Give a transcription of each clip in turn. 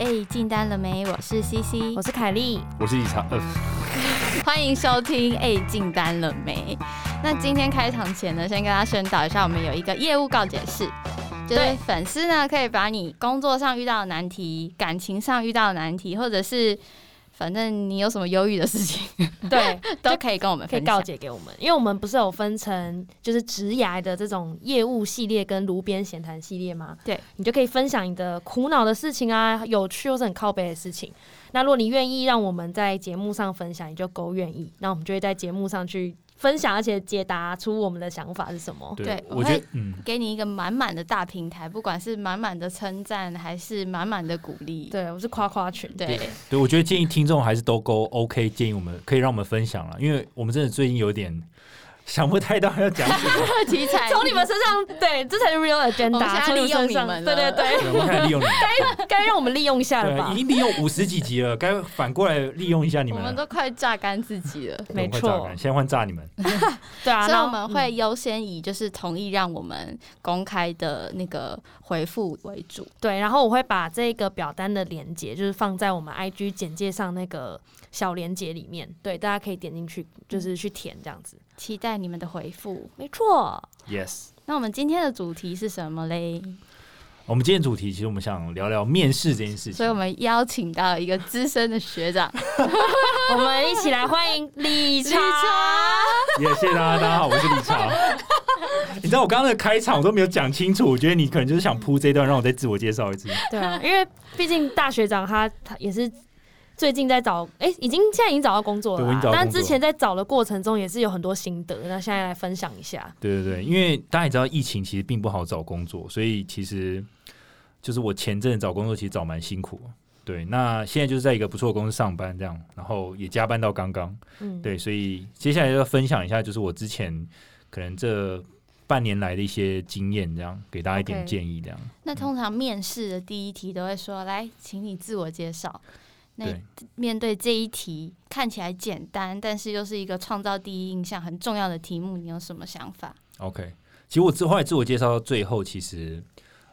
哎，进单了没？我是 CC，我是凯莉，我是李长。呃，欢迎收听。哎，进单了没？那今天开场前呢，先跟大家宣导一下，我们有一个业务告解室，就是粉丝呢可以把你工作上遇到的难题、感情上遇到的难题，或者是。反正你有什么忧郁的事情，对，都可以跟我们可以告解给我们，因为我们不是有分成就是职涯的这种业务系列跟炉边闲谈系列吗？对，你就可以分享你的苦恼的事情啊，有趣或是很靠背的事情。那如果你愿意让我们在节目上分享，你就够愿意，那我们就会在节目上去。分享，而且解答出我们的想法是什么？对，我会给你一个满满的大平台，不管是满满的称赞还是满满的鼓励。对，我是夸夸群。对，对我觉得建议听众还是都够 OK，建议我们可以让我们分享了，因为我们真的最近有点。想不太到要讲什么 题材，从你们身上，对，这才是 real agenda。从利用你们，对对对，我们利用你，该该让我们利用一下了吧？已经利用五十几集了，该反过来利用一下你们。我们都快榨干自己了，没错。先换榨你们，对啊。所以我们会优先以就是同意让我们公开的那个回复为主。对，然后我会把这个表单的连接，就是放在我们 IG 简介上那个小连接里面，对，大家可以点进去，就是去填这样子。期待你们的回复，没错。Yes，那我们今天的主题是什么嘞？我们今天主题其实我们想聊聊面试这件事情，所以我们邀请到一个资深的学长，我们一起来欢迎理查。也谢谢大家，大家好，我是李查。你知道我刚刚的开场我都没有讲清楚，我觉得你可能就是想铺这段，让我再自我介绍一次。对啊，因为毕竟大学长他他也是。最近在找，哎，已经现在已经找到工作了，但之前在找的过程中也是有很多心得，那现在来分享一下。对对对，因为大家也知道疫情其实并不好找工作，所以其实就是我前阵找工作其实找蛮辛苦。对，那现在就是在一个不错的公司上班，这样，然后也加班到刚刚。嗯，对，所以接下来要分享一下，就是我之前可能这半年来的一些经验，这样给大家一点建议。这样，那通常面试的第一题都会说：“来，请你自我介绍。”那面对这一题看起来简单，但是又是一个创造第一印象很重要的题目，你有什么想法？OK，其实我之后来自我介绍到最后，其实，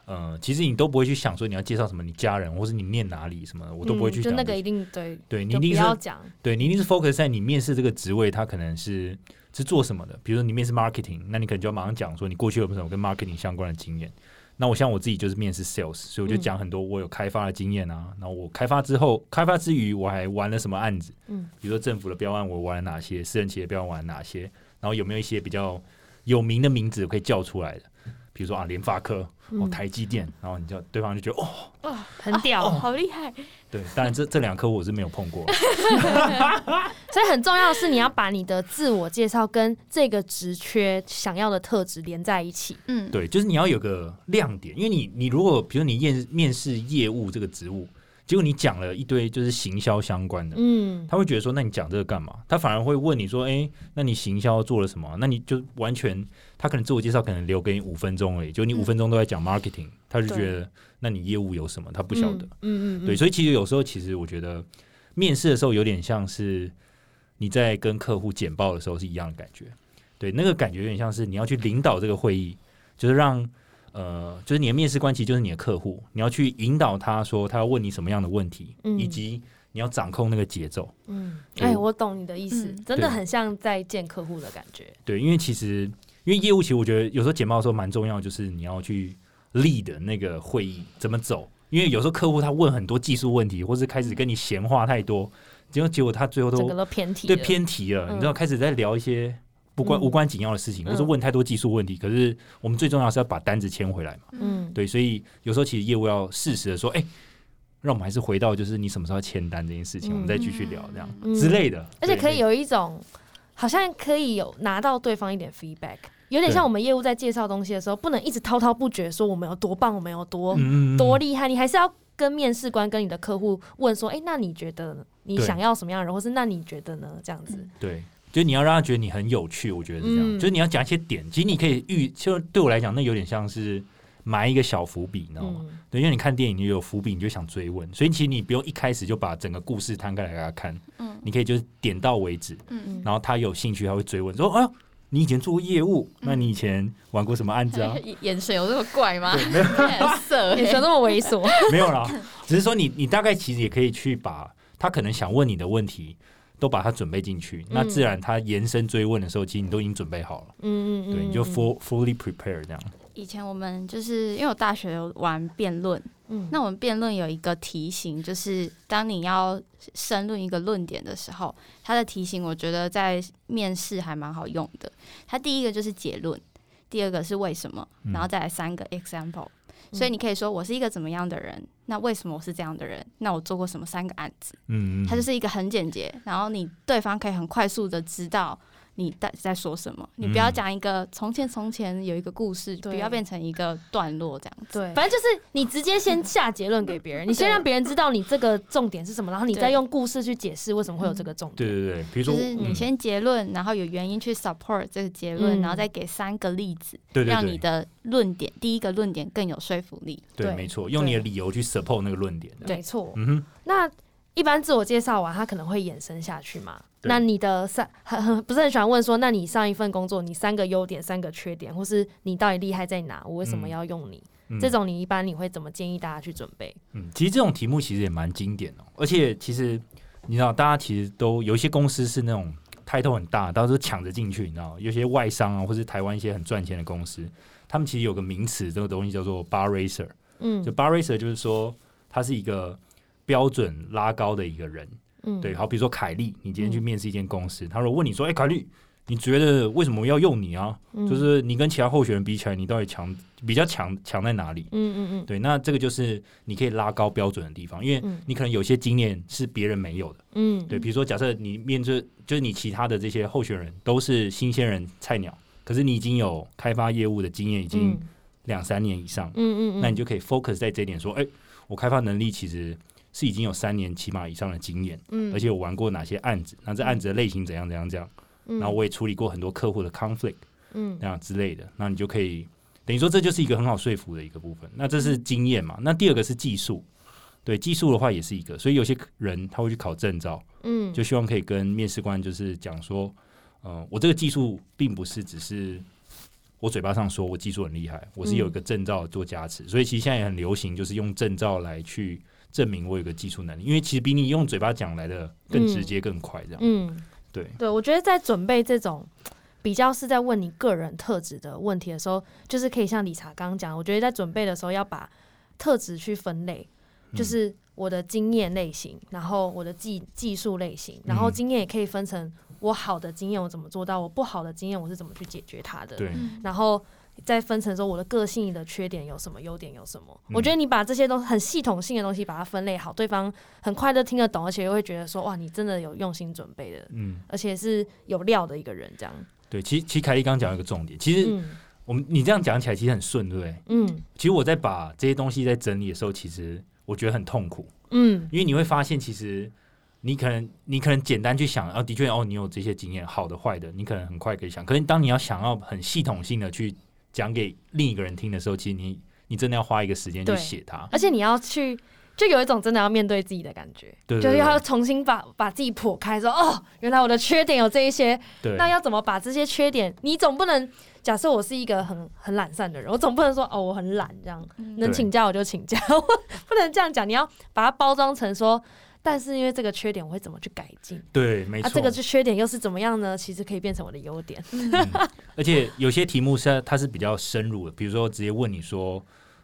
呃，其实你都不会去想说你要介绍什么，你家人或是你念哪里什么，我都不会去。就那个一定对，对你一定是要讲，对你一定是 focus 在你面试这个职位，它可能是是做什么的。比如说你面试 marketing，那你可能就要马上讲说你过去有什么跟 marketing 相关的经验。那我像我自己就是面试 sales，所以我就讲很多我有开发的经验啊。然后我开发之后，开发之余我还玩了什么案子？嗯，比如说政府的标案我玩了哪些，私人企业标案玩了哪些？然后有没有一些比较有名的名字可以叫出来的？比如说啊，联发科。哦，台积电，然后你就对方就觉得哦，很屌，好厉害。对，当然这这两科我是没有碰过，所以很重要的是你要把你的自我介绍跟这个职缺想要的特质连在一起。嗯，对，就是你要有个亮点，因为你你如果比如你面面试业务这个职务。结果你讲了一堆就是行销相关的，嗯，他会觉得说，那你讲这个干嘛？他反而会问你说，哎，那你行销做了什么？那你就完全，他可能自我介绍可能留给你五分钟而已，就你五分钟都在讲 marketing，他就觉得，那你业务有什么？他不晓得，嗯嗯，对，所以其实有时候其实我觉得面试的时候有点像是你在跟客户简报的时候是一样的感觉，对，那个感觉有点像是你要去领导这个会议，就是让。呃，就是你的面试官其实就是你的客户，你要去引导他说他要问你什么样的问题，以及你要掌控那个节奏。嗯，哎，我懂你的意思，真的很像在见客户的感觉。对，因为其实因为业务其实我觉得有时候简报的时候蛮重要，就是你要去 lead 那个会议怎么走，因为有时候客户他问很多技术问题，或是开始跟你闲话太多，结果结果他最后都都偏题，对偏题了，你知道开始在聊一些。不关无关紧要的事情，或是问太多技术问题。可是我们最重要是要把单子签回来嘛。嗯，对，所以有时候其实业务要适时的说，哎，让我们还是回到就是你什么时候签单这件事情，我们再继续聊这样之类的。而且可以有一种好像可以有拿到对方一点 feedback，有点像我们业务在介绍东西的时候，不能一直滔滔不绝说我们有多棒，我们有多多厉害，你还是要跟面试官跟你的客户问说，哎，那你觉得你想要什么样的人，或是那你觉得呢？这样子，对。就你要让他觉得你很有趣，我觉得是这样。就是你要讲一些点，其实你可以预，就对我来讲，那有点像是埋一个小伏笔，你知道吗？对，因为你看电影，你有伏笔，你就想追问，所以其实你不用一开始就把整个故事摊开来给他看。嗯，你可以就是点到为止。嗯嗯，然后他有兴趣，他会追问说：“啊，你以前做过业务，那你以前玩过什么案子啊？眼神有这么怪吗？没有 色，眼神那么猥琐。没有啦，只是说你你大概其实也可以去把他可能想问你的问题都把它准备进去，那自然他延伸追问的时候，其实你都已经准备好了。嗯嗯嗯，对，你就 full fully prepare 这样。以前我们就是因为我大学有玩辩论，嗯，那我们辩论有一个题型，就是当你要申论一个论点的时候，它的题型我觉得在面试还蛮好用的。它第一个就是结论，第二个是为什么，然后再来三个 example。所以你可以说我是一个怎么样的人，那为什么我是这样的人？那我做过什么三个案子？嗯嗯，它就是一个很简洁，然后你对方可以很快速的知道。你在在说什么？你不要讲一个从前从前有一个故事，不要变成一个段落这样子。对，反正就是你直接先下结论给别人，你先让别人知道你这个重点是什么，然后你再用故事去解释为什么会有这个重点。对对对，比如说你先结论，然后有原因去 support 这个结论，然后再给三个例子，让你的论点第一个论点更有说服力。对，没错，用你的理由去 support 那个论点。没错。嗯哼，那。一般自我介绍完，他可能会延伸下去嘛？那你的三很很不是很喜欢问说，那你上一份工作你三个优点、三个缺点，或是你到底厉害在哪？我为什么要用你？这种你一般你会怎么建议大家去准备？嗯，其实这种题目其实也蛮经典的，而且其实你知道，大家其实都有一些公司是那种 title 很大，到时候抢着进去，你知道，有些外商啊，或是台湾一些很赚钱的公司，他们其实有个名词，这个东西叫做 bar racer。嗯，就 bar racer 就是说，他是一个。标准拉高的一个人，嗯，对，好，比如说凯利，你今天去面试一间公司，他说问你说，哎，凯利，你觉得为什么要用你啊？就是你跟其他候选人比起来，你到底强比较强强在哪里？嗯嗯嗯，对，那这个就是你可以拉高标准的地方，因为你可能有些经验是别人没有的，嗯，对，比如说假设你面对就是你其他的这些候选人都是新鲜人菜鸟，可是你已经有开发业务的经验，已经两三年以上，嗯嗯，那你就可以 focus 在这点，说，哎，我开发能力其实。是已经有三年起码以上的经验，嗯，而且我玩过哪些案子，那这案子的类型怎样怎样这样，然后我也处理过很多客户的 conflict，嗯，那样之类的，那你就可以等于说这就是一个很好说服的一个部分。那这是经验嘛？那第二个是技术，对技术的话也是一个，所以有些人他会去考证照，嗯，就希望可以跟面试官就是讲说，嗯，我这个技术并不是只是我嘴巴上说我技术很厉害，我是有一个证照做加持，所以其实现在也很流行，就是用证照来去。证明我有个技术能力，因为其实比你用嘴巴讲来的更直接、更快，这样。嗯，对对，我觉得在准备这种比较是在问你个人特质的问题的时候，就是可以像理查刚刚讲，我觉得在准备的时候要把特质去分类，就是我的经验类型，然后我的技技术类型，然后经验也可以分成我好的经验我怎么做到，我不好的经验我是怎么去解决它的。对，然后。再分成说我的个性的缺点有什么，优点有什么？我觉得你把这些都很系统性的东西把它分类好，对方很快就听得懂，而且又会觉得说哇，你真的有用心准备的，嗯，而且是有料的一个人，这样。对，其实其实凯莉刚刚讲一个重点，其实我们你这样讲起来其实很顺，对不对？嗯，其实我在把这些东西在整理的时候，其实我觉得很痛苦，嗯，因为你会发现，其实你可能你可能简单去想，哦，的确哦，你有这些经验，好的坏的，你可能很快可以想，可是当你要想要很系统性的去。讲给另一个人听的时候，其实你你真的要花一个时间去写它，而且你要去，就有一种真的要面对自己的感觉，对，就是要重新把把自己剖开，说哦，原来我的缺点有这一些，那要怎么把这些缺点？你总不能假设我是一个很很懒散的人，我总不能说哦我很懒这样，能请假我就请假，不能这样讲，你要把它包装成说。但是因为这个缺点，我会怎么去改进？对，没错。这个是缺点又是怎么样呢？其实可以变成我的优点。而且有些题目是它是比较深入的，比如说直接问你说，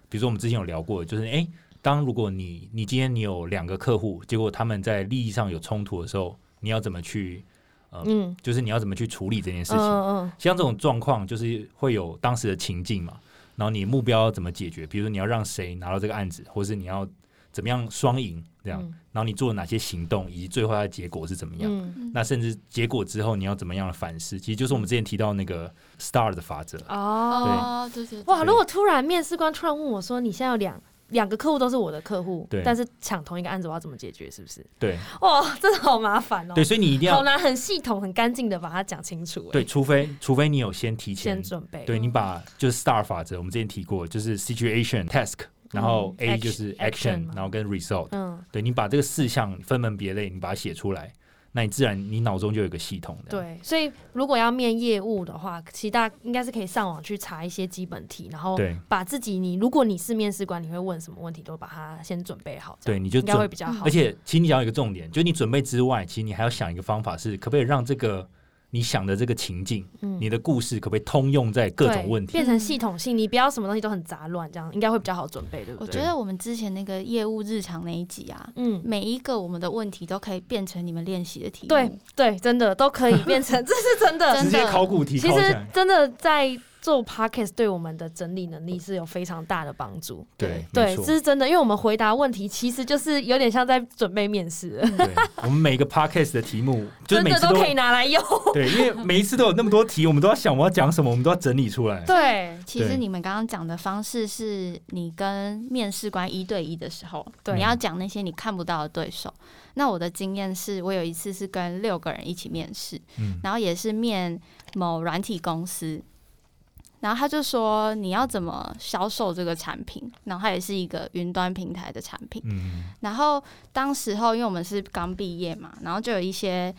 比如说我们之前有聊过，就是哎，当如果你你今天你有两个客户，结果他们在利益上有冲突的时候，你要怎么去呃，就是你要怎么去处理这件事情？嗯嗯。像这种状况，就是会有当时的情境嘛，然后你目标怎么解决？比如说你要让谁拿到这个案子，或是你要。怎么样双赢这样？然后你做了哪些行动，以及最后的结果是怎么样？那甚至结果之后你要怎么样的反思？其实就是我们之前提到那个 STAR 的法则哦。对对哇！如果突然面试官突然问我说：“你现在有两两个客户都是我的客户，但是抢同一个案子，我要怎么解决？是不是？”对。哇，真的好麻烦哦。对，所以你一定要好难、很系统、很干净的把它讲清楚。对，除非除非你有先提前先准备。对你把就是 STAR 法则，我们之前提过，就是 Situation Task。然后 A 就是 action，然后跟 result，嗯，对你把这个四项分门别类，你把它写出来，那你自然你脑中就有一个系统的。对，所以如果要面业务的话，其实大家应该是可以上网去查一些基本题，然后把自己你如果你是面试官，你会问什么问题，都把它先准备好。对，你就应该会比较好。而且，其实你讲一个重点，就你准备之外，其实你还要想一个方法，是可不可以让这个。你想的这个情境，你的故事可不可以通用在各种问题，变成系统性？你不要什么东西都很杂乱，这样应该会比较好准备，对不对？我觉得我们之前那个业务日常那一集啊，嗯，每一个我们的问题都可以变成你们练习的题目，对对，真的都可以变成，这是真的，直接考古题。其实真的在。做 podcast 对我们的整理能力是有非常大的帮助。对对，这是真的，因为我们回答问题其实就是有点像在准备面试。对，我们每个 podcast 的题目，真的都可以拿来用。对，因为每一次都有那么多题，我们都要想我要讲什么，我们都要整理出来。对，其实你们刚刚讲的方式是你跟面试官一对一的时候，你要讲那些你看不到的对手。那我的经验是我有一次是跟六个人一起面试，然后也是面某软体公司。然后他就说你要怎么销售这个产品，然后它也是一个云端平台的产品。嗯，然后当时候因为我们是刚毕业嘛，然后就有一些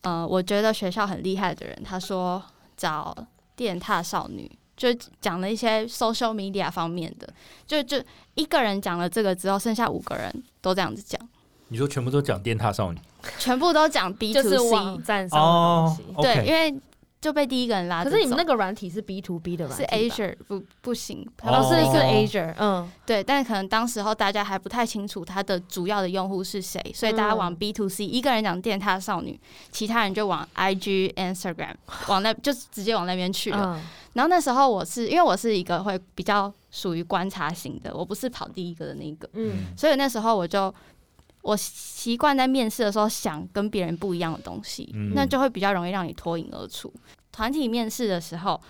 呃，我觉得学校很厉害的人，他说找电踏少女，就讲了一些 social media 方面的，就就一个人讲了这个之后，剩下五个人都这样子讲。你说全部都讲电踏少女，全部都讲 B to C 网站上的东西，对，因为。就被第一个人拉。可是你们那个软体是 B to B 的软体，是 Azure 不不行，哦。是是 Azure，嗯，对，但可能当时候大家还不太清楚它的主要的用户是谁，所以大家往 B to C，一个人讲电塔少女，其他人就往 IG Instagram 往那就直接往那边去了。然后那时候我是因为我是一个会比较属于观察型的，我不是跑第一个的那个，嗯，所以那时候我就。我习惯在面试的时候想跟别人不一样的东西，那就会比较容易让你脱颖而出。团体面试的时候，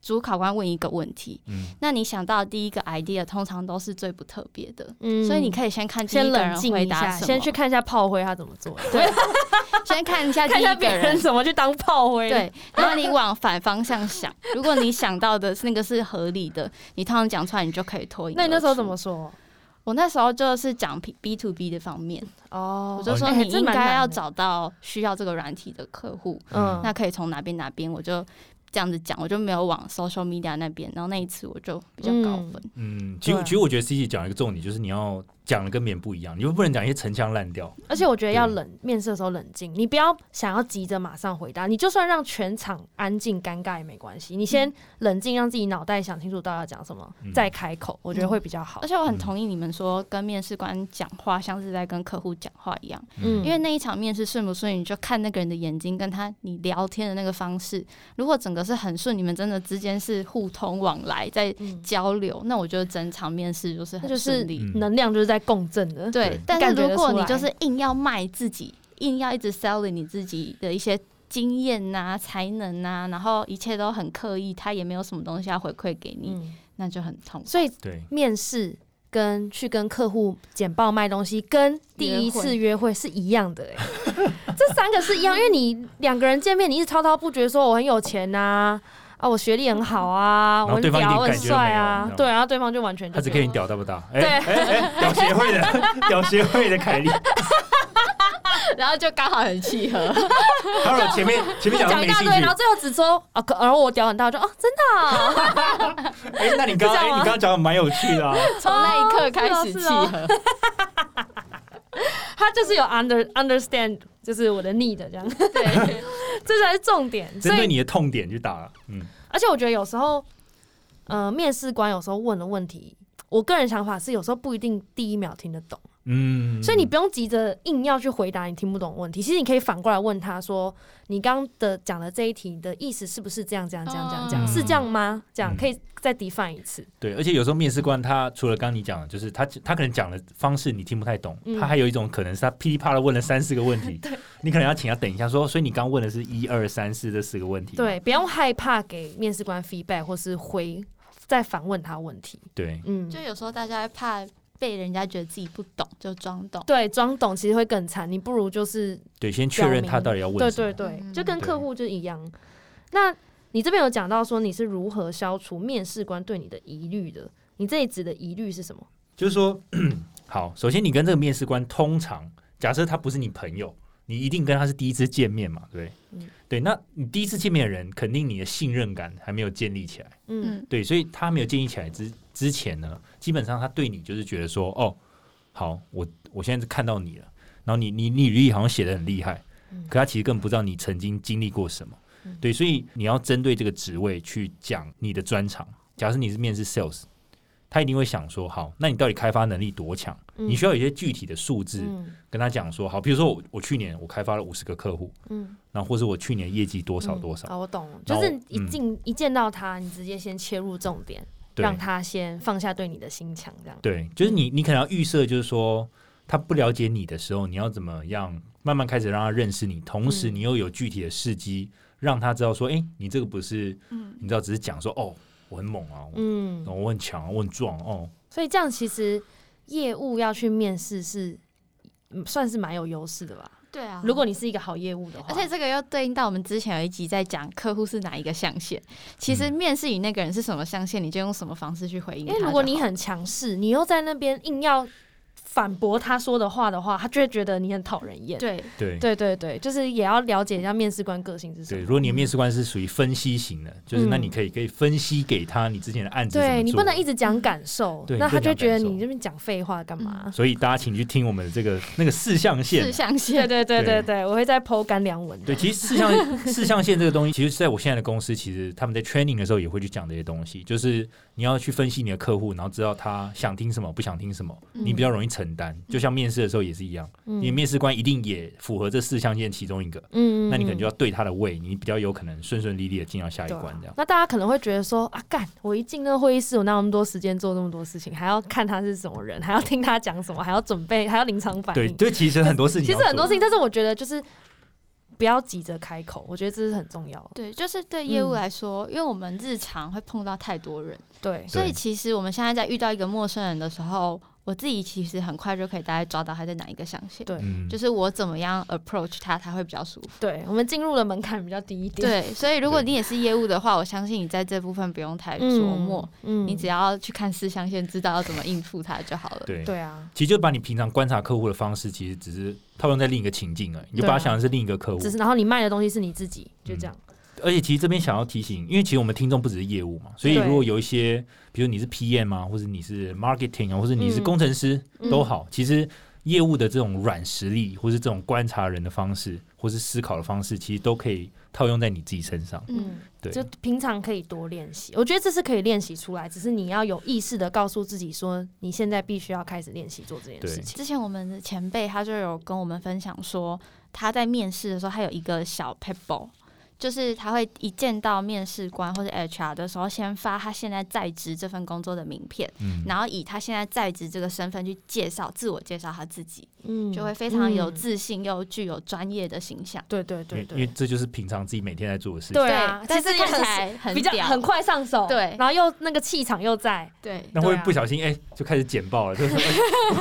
主考官问一个问题，那你想到第一个 idea 通常都是最不特别的，所以你可以先看先冷静一下，先去看一下炮灰他怎么做，对，先看一下 看一下别人怎么去当炮灰，对，然后你往反方向想，如果你想到的那个是合理的，你通常讲出来，你就可以脱颖。那你那时候怎么说？我那时候就是讲 B to B 的方面哦，我就说你应该要找到需要这个软体的客户，嗯，那可以从哪边哪边，我就这样子讲，我就没有往 social media 那边，然后那一次我就比较高分。嗯，其实其实我觉得 C C 讲一个重点就是你要。讲的跟别人不一样，你又不能讲一些陈腔滥调。而且我觉得要冷，面试的时候冷静，你不要想要急着马上回答。你就算让全场安静尴尬也没关系，你先冷静，让自己脑袋想清楚到底要讲什么，再开口，我觉得会比较好。而且我很同意你们说，跟面试官讲话像是在跟客户讲话一样。嗯，因为那一场面试顺不顺，你就看那个人的眼睛，跟他你聊天的那个方式。如果整个是很顺，你们真的之间是互通往来，在交流，那我觉得整场面试就是很顺利，能量就是在。共振的，对。但是如果你就是硬要卖自己，硬要一直 selling 你自己的一些经验呐、才能呐，然后一切都很刻意，他也没有什么东西要回馈给你，那就很痛。所以，面试跟去跟客户简报卖东西，跟第一次约会是一样的。哎，这三个是一样，因为你两个人见面，你一直滔滔不绝说我很有钱呐。啊，我学历很好啊，我很屌，很帅啊，对，然后对方就完全他只看你屌大不大？对，屌协会的屌协会的凯莉，然后就刚好很契合。然后前面前面讲一大堆，然后最后只说啊，然后我屌很大，就哦，真的。哎，那你刚刚 你刚刚讲的蛮有趣的，从那一刻开始契合。他就是有 under understand，就是我的 need 这样，对，这才是重点。针对你的痛点去打了，嗯。而且我觉得有时候，呃，面试官有时候问的问题，我个人想法是有时候不一定第一秒听得懂。嗯，所以你不用急着硬要去回答你听不懂的问题，其实你可以反过来问他说：“你刚的讲的这一题的意思是不是这样这样这样这样这样？是这样吗？这样可以再 define 一次。”对，而且有时候面试官他除了刚你讲的，就是他他可能讲的方式你听不太懂，他还有一种可能是他噼里啪啦问了三四个问题，你可能要请他等一下说，所以你刚问的是一二三四这四个问题。对，不用害怕给面试官 feedback 或是回再反问他问题。对，嗯，就有时候大家怕。被人家觉得自己不懂就装懂，对，装懂其实会更惨。你不如就是对，先确认他到底要问什么。对对对，就跟客户就一样。那你这边有讲到说你是如何消除面试官对你的疑虑的？你这里指的疑虑是什么？就是说，好，首先你跟这个面试官通常假设他不是你朋友，你一定跟他是第一次见面嘛，对不对？对，那你第一次见面的人，肯定你的信任感还没有建立起来，嗯，对，所以他没有建立起来之之前呢，基本上他对你就是觉得说，哦，好，我我现在是看到你了，然后你你你履历好像写的很厉害，可他其实根本不知道你曾经经历过什么，对，所以你要针对这个职位去讲你的专长。假设你是面试 sales。他一定会想说，好，那你到底开发能力多强？你需要有一些具体的数字跟他讲说，好，比如说我我去年我开发了五十个客户，嗯，然后或者我去年业绩多少多少。哦，我懂，就是一进一见到他，你直接先切入重点，让他先放下对你的心墙，这样。对，就是你你可能要预设，就是说他不了解你的时候，你要怎么样慢慢开始让他认识你，同时你又有具体的事迹，让他知道说，哎，你这个不是，嗯，你知道只是讲说，哦。我很猛啊，嗯，我很强，啊我很壮哦。所以这样其实业务要去面试是算是蛮有优势的吧？对啊，如果你是一个好业务的话，而且这个又对应到我们之前有一集在讲客户是哪一个象限。其实面试你那个人是什么象限，你就用什么方式去回应。因为如果你很强势，你又在那边硬要。反驳他说的话的话，他就会觉得你很讨人厌。对对对对对，就是也要了解一下面试官个性是什么。对，如果你的面试官是属于分析型的，就是那你可以可以分析给他你之前的案子。对你不能一直讲感受，那他就觉得你这边讲废话干嘛？所以大家请去听我们的这个那个四象限。四象限，对对对对对，我会再剖干粮文。对，其实四象 四象限这个东西，其实在我现在的公司，其实他们在 training 的时候也会去讲这些东西，就是你要去分析你的客户，然后知道他想听什么，不想听什么，你比较容易承担。就像面。试的时候也是一样，你面试官一定也符合这四象限其中一个，嗯，那你可能就要对他的胃，你比较有可能顺顺利利的进到下一关这样。那大家可能会觉得说啊，干，我一进那个会议室，我哪有那么多时间做那么多事情，还要看他是什么人，还要听他讲什么，还要准备，还要临场反应。对，对，其实很多事情，其实很多事情，但是我觉得就是不要急着开口，我觉得这是很重要的。对，就是对业务来说，因为我们日常会碰到太多人，对，所以其实我们现在在遇到一个陌生人的时候。我自己其实很快就可以大概抓到他在哪一个象限，对，就是我怎么样 approach 他，他会比较舒服。对，我们进入的门槛比较低一点。对，所以如果你也是业务的话，我相信你在这部分不用太琢磨，嗯，你只要去看四象限，知道要怎么应付他就好了。对，对啊，其实就把你平常观察客户的方式，其实只是套用在另一个情境而已，你就把它想成是另一个客户，只是然后你卖的东西是你自己，就这样。而且其实这边想要提醒，因为其实我们听众不只是业务嘛，所以如果有一些，比如你是 PM 啊，或者你是 marketing 啊，或者你是工程师都好，其实业务的这种软实力，或是这种观察人的方式，或是思考的方式，其实都可以套用在你自己身上。嗯，对，就平常可以多练习。我觉得这是可以练习出来，只是你要有意识的告诉自己说，你现在必须要开始练习做这件事情。之前我们的前辈他就有跟我们分享说，他在面试的时候，他有一个小 pebble。就是他会一见到面试官或者 HR 的时候，先发他现在在职这份工作的名片，然后以他现在在职这个身份去介绍自我介绍他自己，嗯，就会非常有自信又具有专业的形象。对对对对，因为这就是平常自己每天在做的事情。对啊，但是看起来很比较很快上手，对，然后又那个气场又在，对，那会不小心哎就开始简报了，就是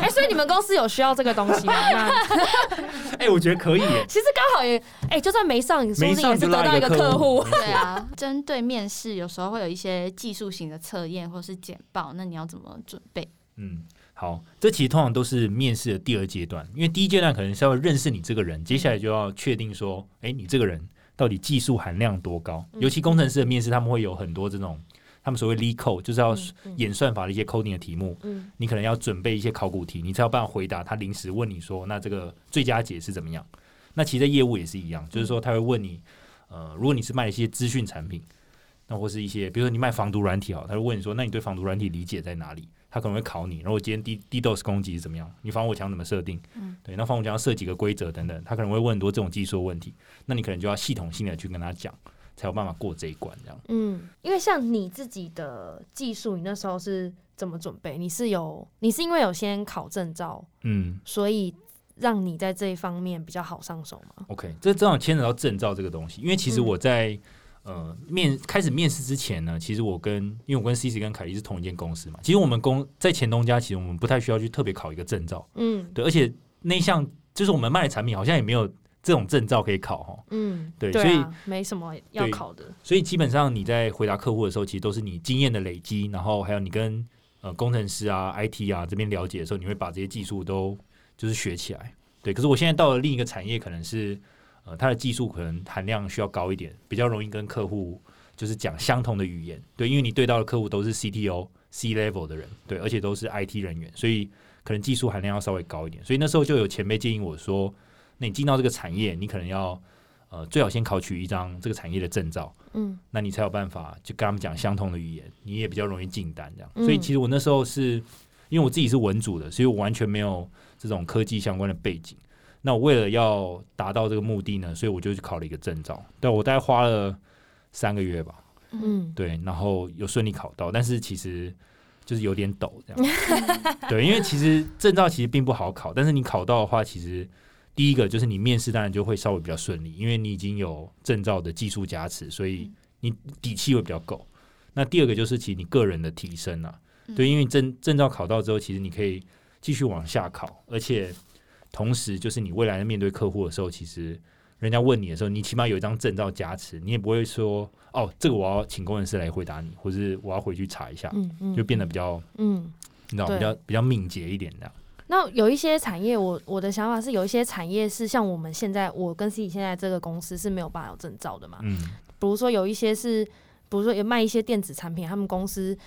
哎，所以你们公司有需要这个东西吗？哎，我觉得可以。其实刚好也哎，就算没上，你说不定也是得到一个客户。对啊，针对面试，有时候会有一些技术型的测验或是简报，那你要怎么准备？嗯，好，这其实通常都是面试的第二阶段，因为第一阶段可能是要认识你这个人，接下来就要确定说，哎，你这个人到底技术含量多高？尤其工程师的面试，他们会有很多这种他们所谓 lead code，就是要演算法的一些 coding 的题目，嗯，你可能要准备一些考古题，你才有办法回答他临时问你说，那这个最佳解是怎么样？那其实业务也是一样，就是说他会问你。呃，如果你是卖一些资讯产品，那或是一些，比如说你卖防毒软体好，他就问你说，那你对防毒软体理解在哪里？他可能会考你。然后我今天 D D DOS 攻击是怎么样？你防火墙怎么设定？嗯，对，那防火墙要设几个规则等等，他可能会问很多这种技术问题。那你可能就要系统性的去跟他讲，才有办法过这一关。这样，嗯，因为像你自己的技术，你那时候是怎么准备？你是有，你是因为有先考证照，嗯，所以。让你在这一方面比较好上手吗？OK，这正好牵扯到证照这个东西。因为其实我在呃面开始面试之前呢，其实我跟因为我跟 C C 跟凯莉是同一间公司嘛。其实我们公在前东家，其实我们不太需要去特别考一个证照。嗯，对，而且那项就是我们卖的产品好像也没有这种证照可以考哈。嗯，对，所以没什么要考的。所以基本上你在回答客户的时候，其实都是你经验的累积，然后还有你跟呃工程师啊、IT 啊这边了解的时候，你会把这些技术都。就是学起来，对，可是我现在到了另一个产业，可能是呃，它的技术可能含量需要高一点，比较容易跟客户就是讲相同的语言。对，因为你对到的客户都是 CTO、C level 的人，对，而且都是 IT 人员，所以可能技术含量要稍微高一点。所以那时候就有前辈建议我说，那你进到这个产业，你可能要呃，最好先考取一张这个产业的证照，嗯，那你才有办法就跟他们讲相同的语言，你也比较容易进单这样。所以其实我那时候是因为我自己是文组的，所以我完全没有。这种科技相关的背景，那我为了要达到这个目的呢，所以我就去考了一个证照。对我大概花了三个月吧，嗯，对，然后有顺利考到，但是其实就是有点抖这样。对，因为其实证照其实并不好考，但是你考到的话，其实第一个就是你面试当然就会稍微比较顺利，因为你已经有证照的技术加持，所以你底气会比较够。那第二个就是其实你个人的提升啊，对，因为证证照考到之后，其实你可以。继续往下考，而且同时就是你未来在面对客户的时候，其实人家问你的时候，你起码有一张证照加持，你也不会说哦，这个我要请工程师来回答你，或是我要回去查一下，嗯嗯，就变得比较嗯，你知道比较比较敏捷一点的。那有一些产业，我我的想法是，有一些产业是像我们现在，我跟 C 现在这个公司是没有办法有证照的嘛，嗯，比如说有一些是，比如说有卖一些电子产品，他们公司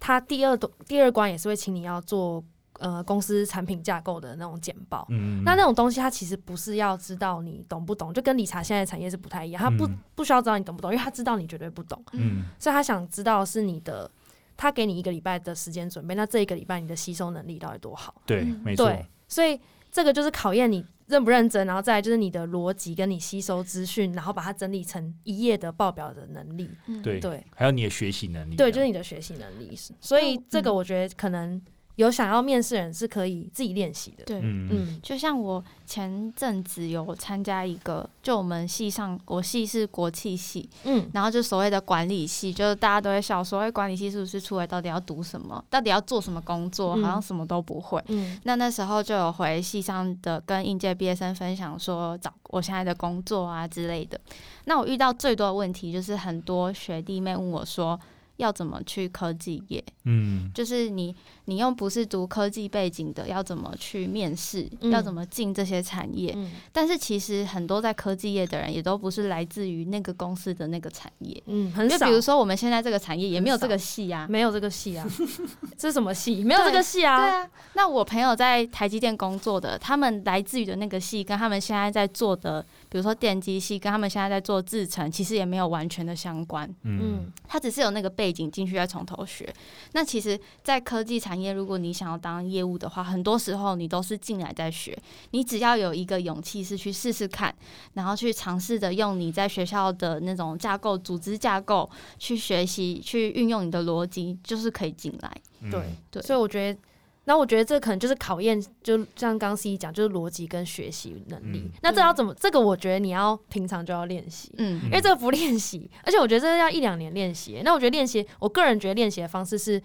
他第二第二关也是会请你要做。呃，公司产品架构的那种简报，那那种东西，它其实不是要知道你懂不懂，就跟理查现在产业是不太一样，他不不需要知道你懂不懂，因为他知道你绝对不懂，嗯，所以他想知道是你的，他给你一个礼拜的时间准备，那这一个礼拜你的吸收能力到底多好？对，没错，所以这个就是考验你认不认真，然后再来就是你的逻辑跟你吸收资讯，然后把它整理成一页的报表的能力，对对，还有你的学习能力，对，就是你的学习能力，所以这个我觉得可能。有想要面试人是可以自己练习的。对，嗯，就像我前阵子有参加一个，就我们系上，我系是国际系，嗯，然后就所谓的管理系，就是大家都会笑说，哎，管理系是不是出来到底要读什么，到底要做什么工作，好像什么都不会。嗯，那那时候就有回系上的跟应届毕业生分享说，找我现在的工作啊之类的。那我遇到最多的问题就是很多学弟妹问我说。要怎么去科技业？嗯，就是你，你又不是读科技背景的，要怎么去面试？要怎么进这些产业？但是其实很多在科技业的人，也都不是来自于那个公司的那个产业。嗯，很少。就比如说我们现在这个产业也没有这个系啊，没有这个系啊，这是什么系？没有这个系啊。对啊。那我朋友在台积电工作的，他们来自于的那个系，跟他们现在在做的。比如说电机系跟他们现在在做制程，其实也没有完全的相关。嗯，他只是有那个背景进去再从头学。那其实，在科技产业，如果你想要当业务的话，很多时候你都是进来再学。你只要有一个勇气是去试试看，然后去尝试着用你在学校的那种架构、组织架构去学习、去运用你的逻辑，就是可以进来。对对，所以我觉得。那我觉得这可能就是考验，就像刚 C 讲，就是逻辑跟学习能力。那这要怎么？这个我觉得你要平常就要练习，嗯，因为这个不练习，而且我觉得这要一两年练习。那我觉得练习，我个人觉得练习的方式是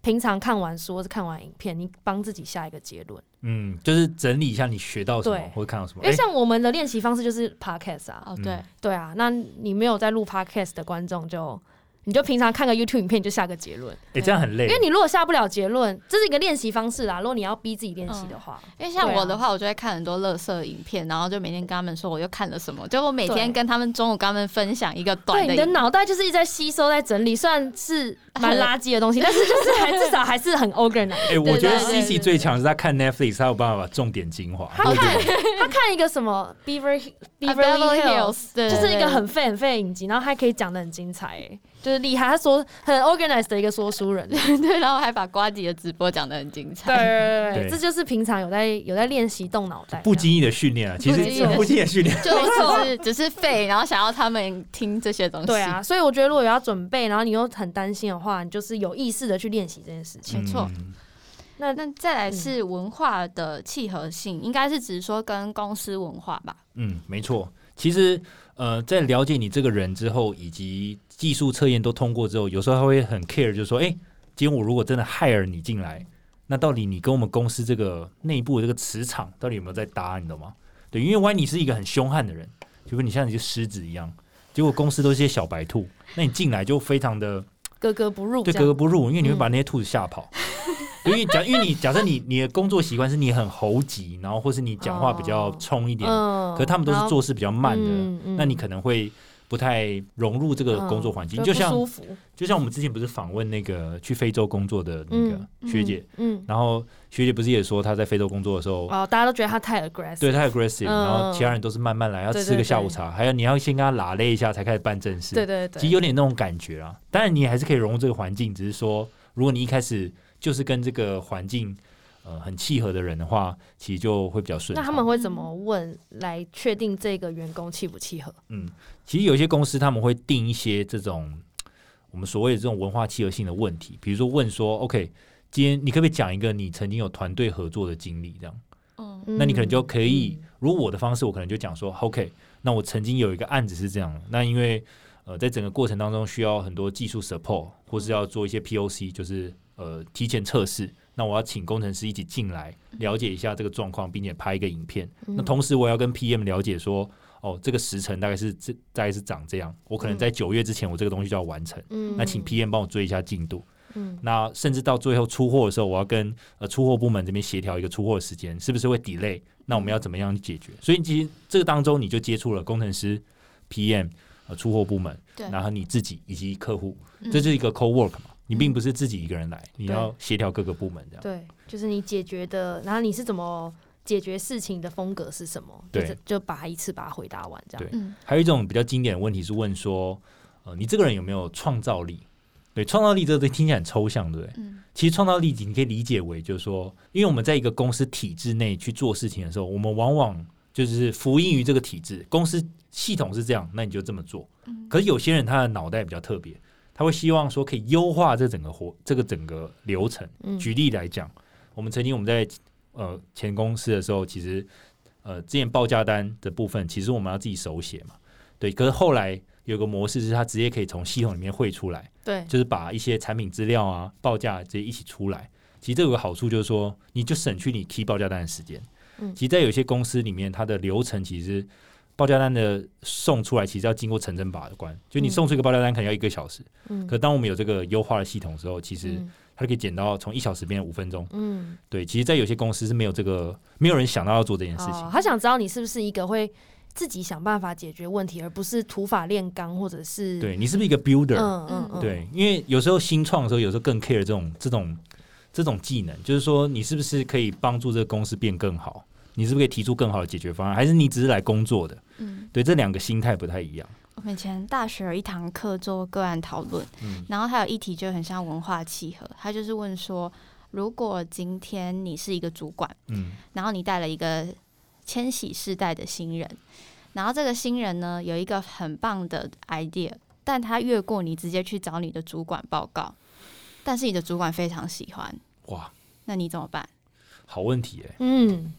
平常看完书或是看完影片，你帮自己下一个结论。嗯，就是整理一下你学到什么或者看到什么。因为像我们的练习方式就是 podcast 啊，哦对对啊，那你没有在录 podcast 的观众就。你就平常看个 YouTube 影片就下个结论，哎，这样很累。因为你如果下不了结论，这是一个练习方式啦。如果你要逼自己练习的话，因为像我的话，我就会看很多乐色影片，然后就每天跟他们说我又看了什么，就我每天跟他们中午跟他们分享一个短的。你的脑袋就是一直在吸收、在整理，算是蛮垃圾的东西，但是就是还至少还是很 organized。哎，我觉得 C C 最强是他看 Netflix，他有办法把重点精华。他看他看一个什么 Beaver Beaver Hills，就是一个很废很废的影集，然后还可以讲的很精彩，哎。就是厉害，他说很 organized 的一个说书人，对，然后还把瓜姐的直播讲的很精彩，对对对，这就是平常有在有在练习动脑袋，不经意的训练啊，其实不经意的训练，就只是 只是废，然后想要他们听这些东西，对啊，所以我觉得如果有要准备，然后你又很担心的话，你就是有意识的去练习这件事情，没错。那那再来是文化的契合性，应该是指说跟公司文化吧？嗯，没错。其实呃，在了解你这个人之后，以及技术测验都通过之后，有时候他会很 care，就是说，哎，今天我如果真的 hire 你进来，那到底你跟我们公司这个内部的这个磁场到底有没有在搭，你懂吗？对，因为万一你是一个很凶悍的人，就跟你像一个狮子一样，结果公司都是些小白兔，那你进来就非常的格格不入，对，格格不入，因为你会把那些兔子吓跑。因为假因为你假设你你的工作习惯是你很猴急，然后或是你讲话比较冲一点，可是他们都是做事比较慢的，那你可能会。不太融入这个工作环境，就像就像我们之前不是访问那个去非洲工作的那个学姐，嗯，然后学姐不是也说她在非洲工作的时候，哦，大家都觉得她太 aggressive，对，太 aggressive，然后其他人都是慢慢来，要吃个下午茶，还有你要先跟她拉勒一下才开始办正事，对对对，其实有点那种感觉啊。当然你还是可以融入这个环境，只是说如果你一开始就是跟这个环境。呃，很契合的人的话，其实就会比较顺。那他们会怎么问来确定这个员工契不契合？嗯，其实有些公司他们会定一些这种我们所谓的这种文化契合性的问题，比如说问说，OK，今天你可不可以讲一个你曾经有团队合作的经历？这样，嗯，那你可能就可以，如果我的方式，我可能就讲说，OK，那我曾经有一个案子是这样的，那因为呃，在整个过程当中需要很多技术 support，或是要做一些 POC，就是呃提前测试。那我要请工程师一起进来了解一下这个状况，并且拍一个影片。那同时我要跟 PM 了解说，哦，这个时辰大概是这大概是长这样。我可能在九月之前，我这个东西就要完成。嗯那请 PM 帮我追一下进度。嗯那甚至到最后出货的时候，我要跟呃出货部门这边协调一个出货时间，是不是会 delay？那我们要怎么样去解决？所以其实这个当中你就接触了工程师、PM、呃出货部门，然后你自己以及客户，这是一个 co work 嘛。你并不是自己一个人来，你要协调各个部门这样。对，就是你解决的，然后你是怎么解决事情的风格是什么？对，就把它一次把它回答完这样。对，还有一种比较经典的问题是问说，呃，你这个人有没有创造力？对，创造力这个听起来很抽象，对不对？嗯。其实创造力你可以理解为就是说，因为我们在一个公司体制内去做事情的时候，我们往往就是服膺于这个体制，公司系统是这样，那你就这么做。嗯。可是有些人他的脑袋比较特别。他会希望说可以优化这整个活这个整个流程。举例来讲，我们曾经我们在呃前公司的时候，其实呃之前报价单的部分，其实我们要自己手写嘛。对，可是后来有个模式是，他直接可以从系统里面汇出来。对，就是把一些产品资料啊、报价直接一起出来。其实这有个好处就是说，你就省去你 key 报价单的时间。嗯，其实，在有些公司里面，它的流程其实。报价单的送出来其实要经过层层把关，就你送出一个报价单可能要一个小时，嗯，可当我们有这个优化的系统之后，其实它可以减到从一小时变成五分钟，嗯，对，其实，在有些公司是没有这个，没有人想到要做这件事情。他想知道你是不是一个会自己想办法解决问题，而不是土法炼钢，或者是对你是不是一个 builder？嗯嗯嗯，对，因为有时候新创的时候，有时候更 care 这种这种这种技能，就是说你是不是可以帮助这个公司变更好。你是不是可以提出更好的解决方案，还是你只是来工作的？嗯，对，这两个心态不太一样。我们以前大学有一堂课做个案讨论，嗯，然后还有一题就很像文化契合，他就是问说，如果今天你是一个主管，嗯，然后你带了一个千禧世代的新人，然后这个新人呢有一个很棒的 idea，但他越过你直接去找你的主管报告，但是你的主管非常喜欢，哇，那你怎么办？好问题哎，嗯。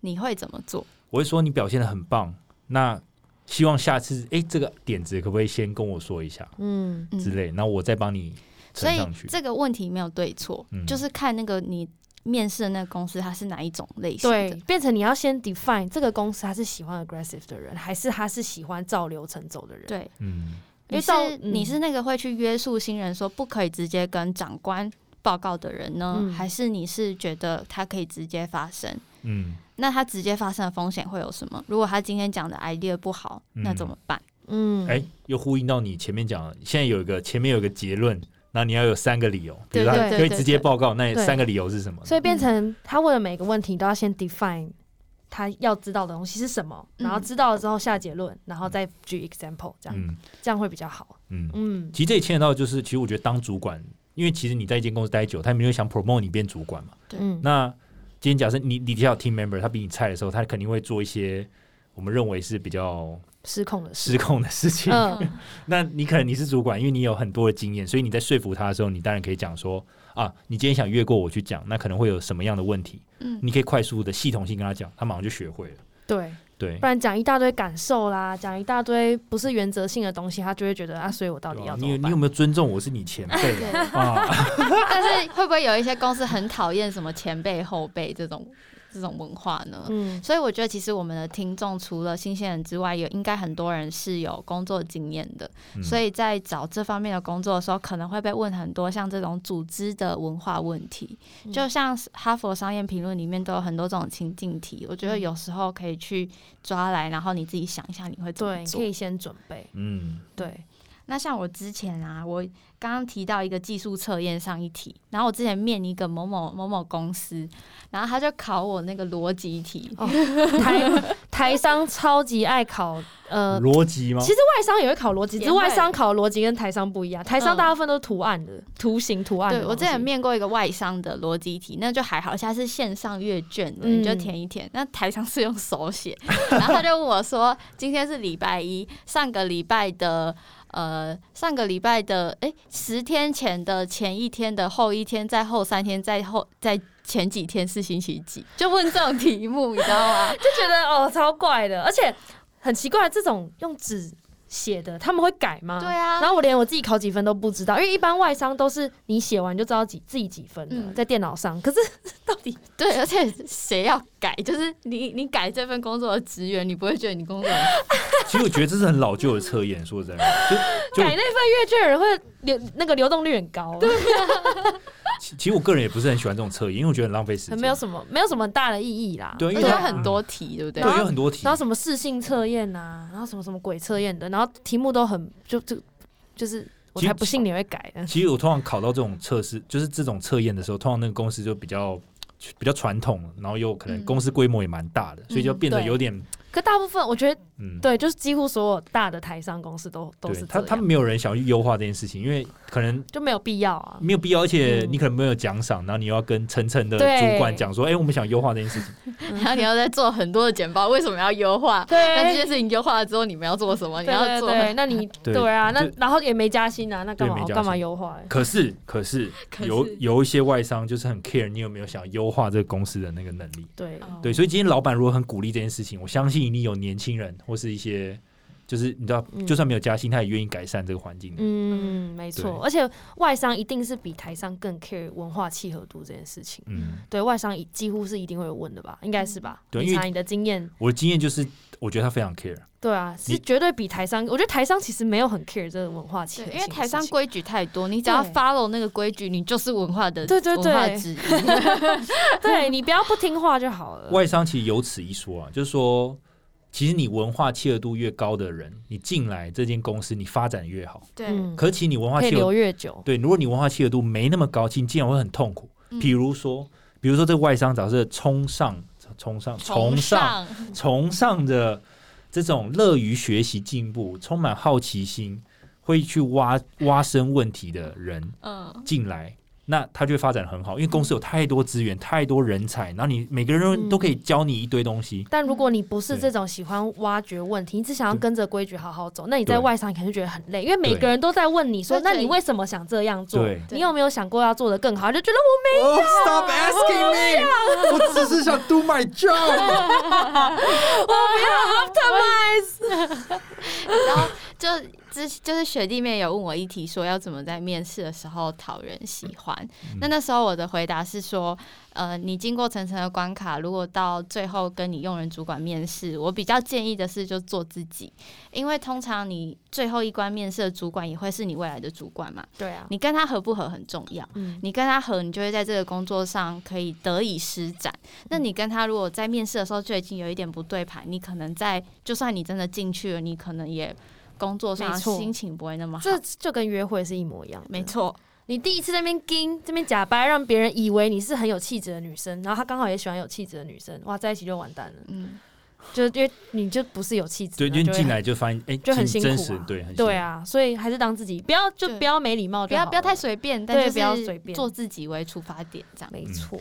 你会怎么做？我会说你表现的很棒，那希望下次哎，这个点子可不可以先跟我说一下，嗯。之类，那我再帮你所以这个问题没有对错，就是看那个你面试的那个公司它是哪一种类型对，变成你要先 define 这个公司他是喜欢 aggressive 的人，还是他是喜欢照流程走的人？对，嗯，你是你是那个会去约束新人说不可以直接跟长官报告的人呢，还是你是觉得他可以直接发生？嗯。那他直接发生的风险会有什么？如果他今天讲的 idea 不好，那怎么办？嗯，哎，又呼应到你前面讲，现在有一个前面有一个结论，那你要有三个理由，对吧？可以直接报告，那三个理由是什么？所以变成他问的每个问题都要先 define 他要知道的东西是什么，然后知道了之后下结论，然后再举 example，这样，这样会比较好。嗯嗯，其实这也牵扯到就是，其实我觉得当主管，因为其实你在一间公司待久，他没有想 promote 你变主管嘛。对，那。今天假设你你底下有 team member，他比你菜的时候，他肯定会做一些我们认为是比较失控的失控的事情。那你可能你是主管，因为你有很多的经验，所以你在说服他的时候，你当然可以讲说啊，你今天想越过我去讲，那可能会有什么样的问题？嗯，你可以快速的系统性跟他讲，他马上就学会了。对。对，不然讲一大堆感受啦，讲一大堆不是原则性的东西，他就会觉得啊，所以我到底要你你有没有尊重我是你前辈？啊？但是会不会有一些公司很讨厌什么前辈后辈这种这种文化呢？嗯，所以我觉得其实我们的听众除了新鲜人之外，有应该很多人是有工作经验的，所以在找这方面的工作的时候，可能会被问很多像这种组织的文化问题。就像哈佛商业评论里面都有很多这种情境题，我觉得有时候可以去抓来，然后你自己想一下你会怎么做，可以先准备。嗯，对。那像我之前啊，我刚刚提到一个技术测验上一题，然后我之前面一个某某某某公司，然后他就考我那个逻辑题。台 台商超级爱考呃逻辑吗？其实外商也会考逻辑，只是外商考逻辑跟台商不一样。台商大部分都是图案的，图形图案。对我之前面过一个外商的逻辑题，那就还好，现在是线上阅卷的，你就填一填。那台商是用手写，然后他就问我说：“今天是礼拜一，上个礼拜的。”呃，上个礼拜的，哎，十天前的前一天的后一天，在后三天，在后在前几天是星期几？就问这种题目，你知道吗？就觉得哦，超怪的，而且很奇怪，这种用纸。写的他们会改吗？对啊，然后我连我自己考几分都不知道，因为一般外商都是你写完就知道几自己几分的，在电脑上。可是 到底对，而且谁要改？就是你你改这份工作的职员，你不会觉得你工作很？其实我觉得这是很老旧的测验，说真的，就改那份阅卷人会流那个流动率很高。对。其实我个人也不是很喜欢这种测验，因为我觉得很浪费时间，没有什么没有什么大的意义啦。对，因为有很多题，对不对？对，有很多题。然后什么试性测验呐，然后什么什么鬼测验的，然后题目都很就就就是我才不信你会改。其实我通常考到这种测试，就是这种测验的时候，通常那个公司就比较比较传统，然后又可能公司规模也蛮大的，所以就变得有点。可大部分我觉得，嗯，对，就是几乎所有大的台商公司都都是他，他们没有人想要去优化这件事情，因为可能就没有必要啊，没有必要，而且你可能没有奖赏，然后你又要跟层层的主管讲说，哎，我们想优化这件事情，然后你要再做很多的简报，为什么要优化？对，那这件事情优化了之后，你们要做什么？你要做，那你 对。啊，那然后也没加薪啊，那干嘛干嘛优化？可是可是 有有一些外商就是很 care 你有没有想优化这个公司的那个能力，对。对，所以今天老板如果很鼓励这件事情，我相信一定有年轻人。或是一些，就是你知道，就算没有加薪，他也愿意改善这个环境。嗯，没错。而且外商一定是比台商更 care 文化契合度这件事情。嗯，对外商几乎是一定会问的吧？应该是吧？对，查你的经验，我的经验就是，我觉得他非常 care。对啊，是绝对比台商。我觉得台商其实没有很 care 这个文化契合，因为台商规矩太多，你只要 follow 那个规矩，你就是文化的对对对之一。对 你不要不听话就好了。外商其实有此一说啊，就是说。其实你文化契合度越高的人，你进来这间公司，你发展越好。对，可是其实你文化契合度越久。对，如果你文化契合度没那么高，其实进来会很痛苦。比如说，比如说这个外商早是崇尚、崇尚、崇尚、崇尚的这种乐于学习进步、充满好奇心、会去挖挖深问题的人，嗯，进来。那他就会发展很好，因为公司有太多资源、太多人才，然后你每个人都可以教你一堆东西。但如果你不是这种喜欢挖掘问题，你只想要跟着规矩好好走，那你在外商肯定觉得很累，因为每个人都在问你说：“那你为什么想这样做？你有没有想过要做的更好？”就觉得我没有。Stop asking me！我只是想 do my job。我不要 optimize。然后就。之就是学弟妹有问我一题，说要怎么在面试的时候讨人喜欢。那那时候我的回答是说，呃，你经过层层的关卡，如果到最后跟你用人主管面试，我比较建议的是就做自己，因为通常你最后一关面试的主管也会是你未来的主管嘛。对啊，你跟他合不合很重要。嗯，你跟他合，你就会在这个工作上可以得以施展。那你跟他如果在面试的时候就已经有一点不对盘，你可能在就算你真的进去了，你可能也。工作上心情不会那么好，这就跟约会是一模一样。没错，你第一次在那边跟这边假掰，让别人以为你是很有气质的女生，然后他刚好也喜欢有气质的女生，哇，在一起就完蛋了。嗯，就因为你就不是有气质，对，因为进来就发现哎，就很辛苦，对，对啊，所以还是当自己，不要就不要没礼貌，不要不要太随便，但是不要随便。做自己为出发点，这样。没错。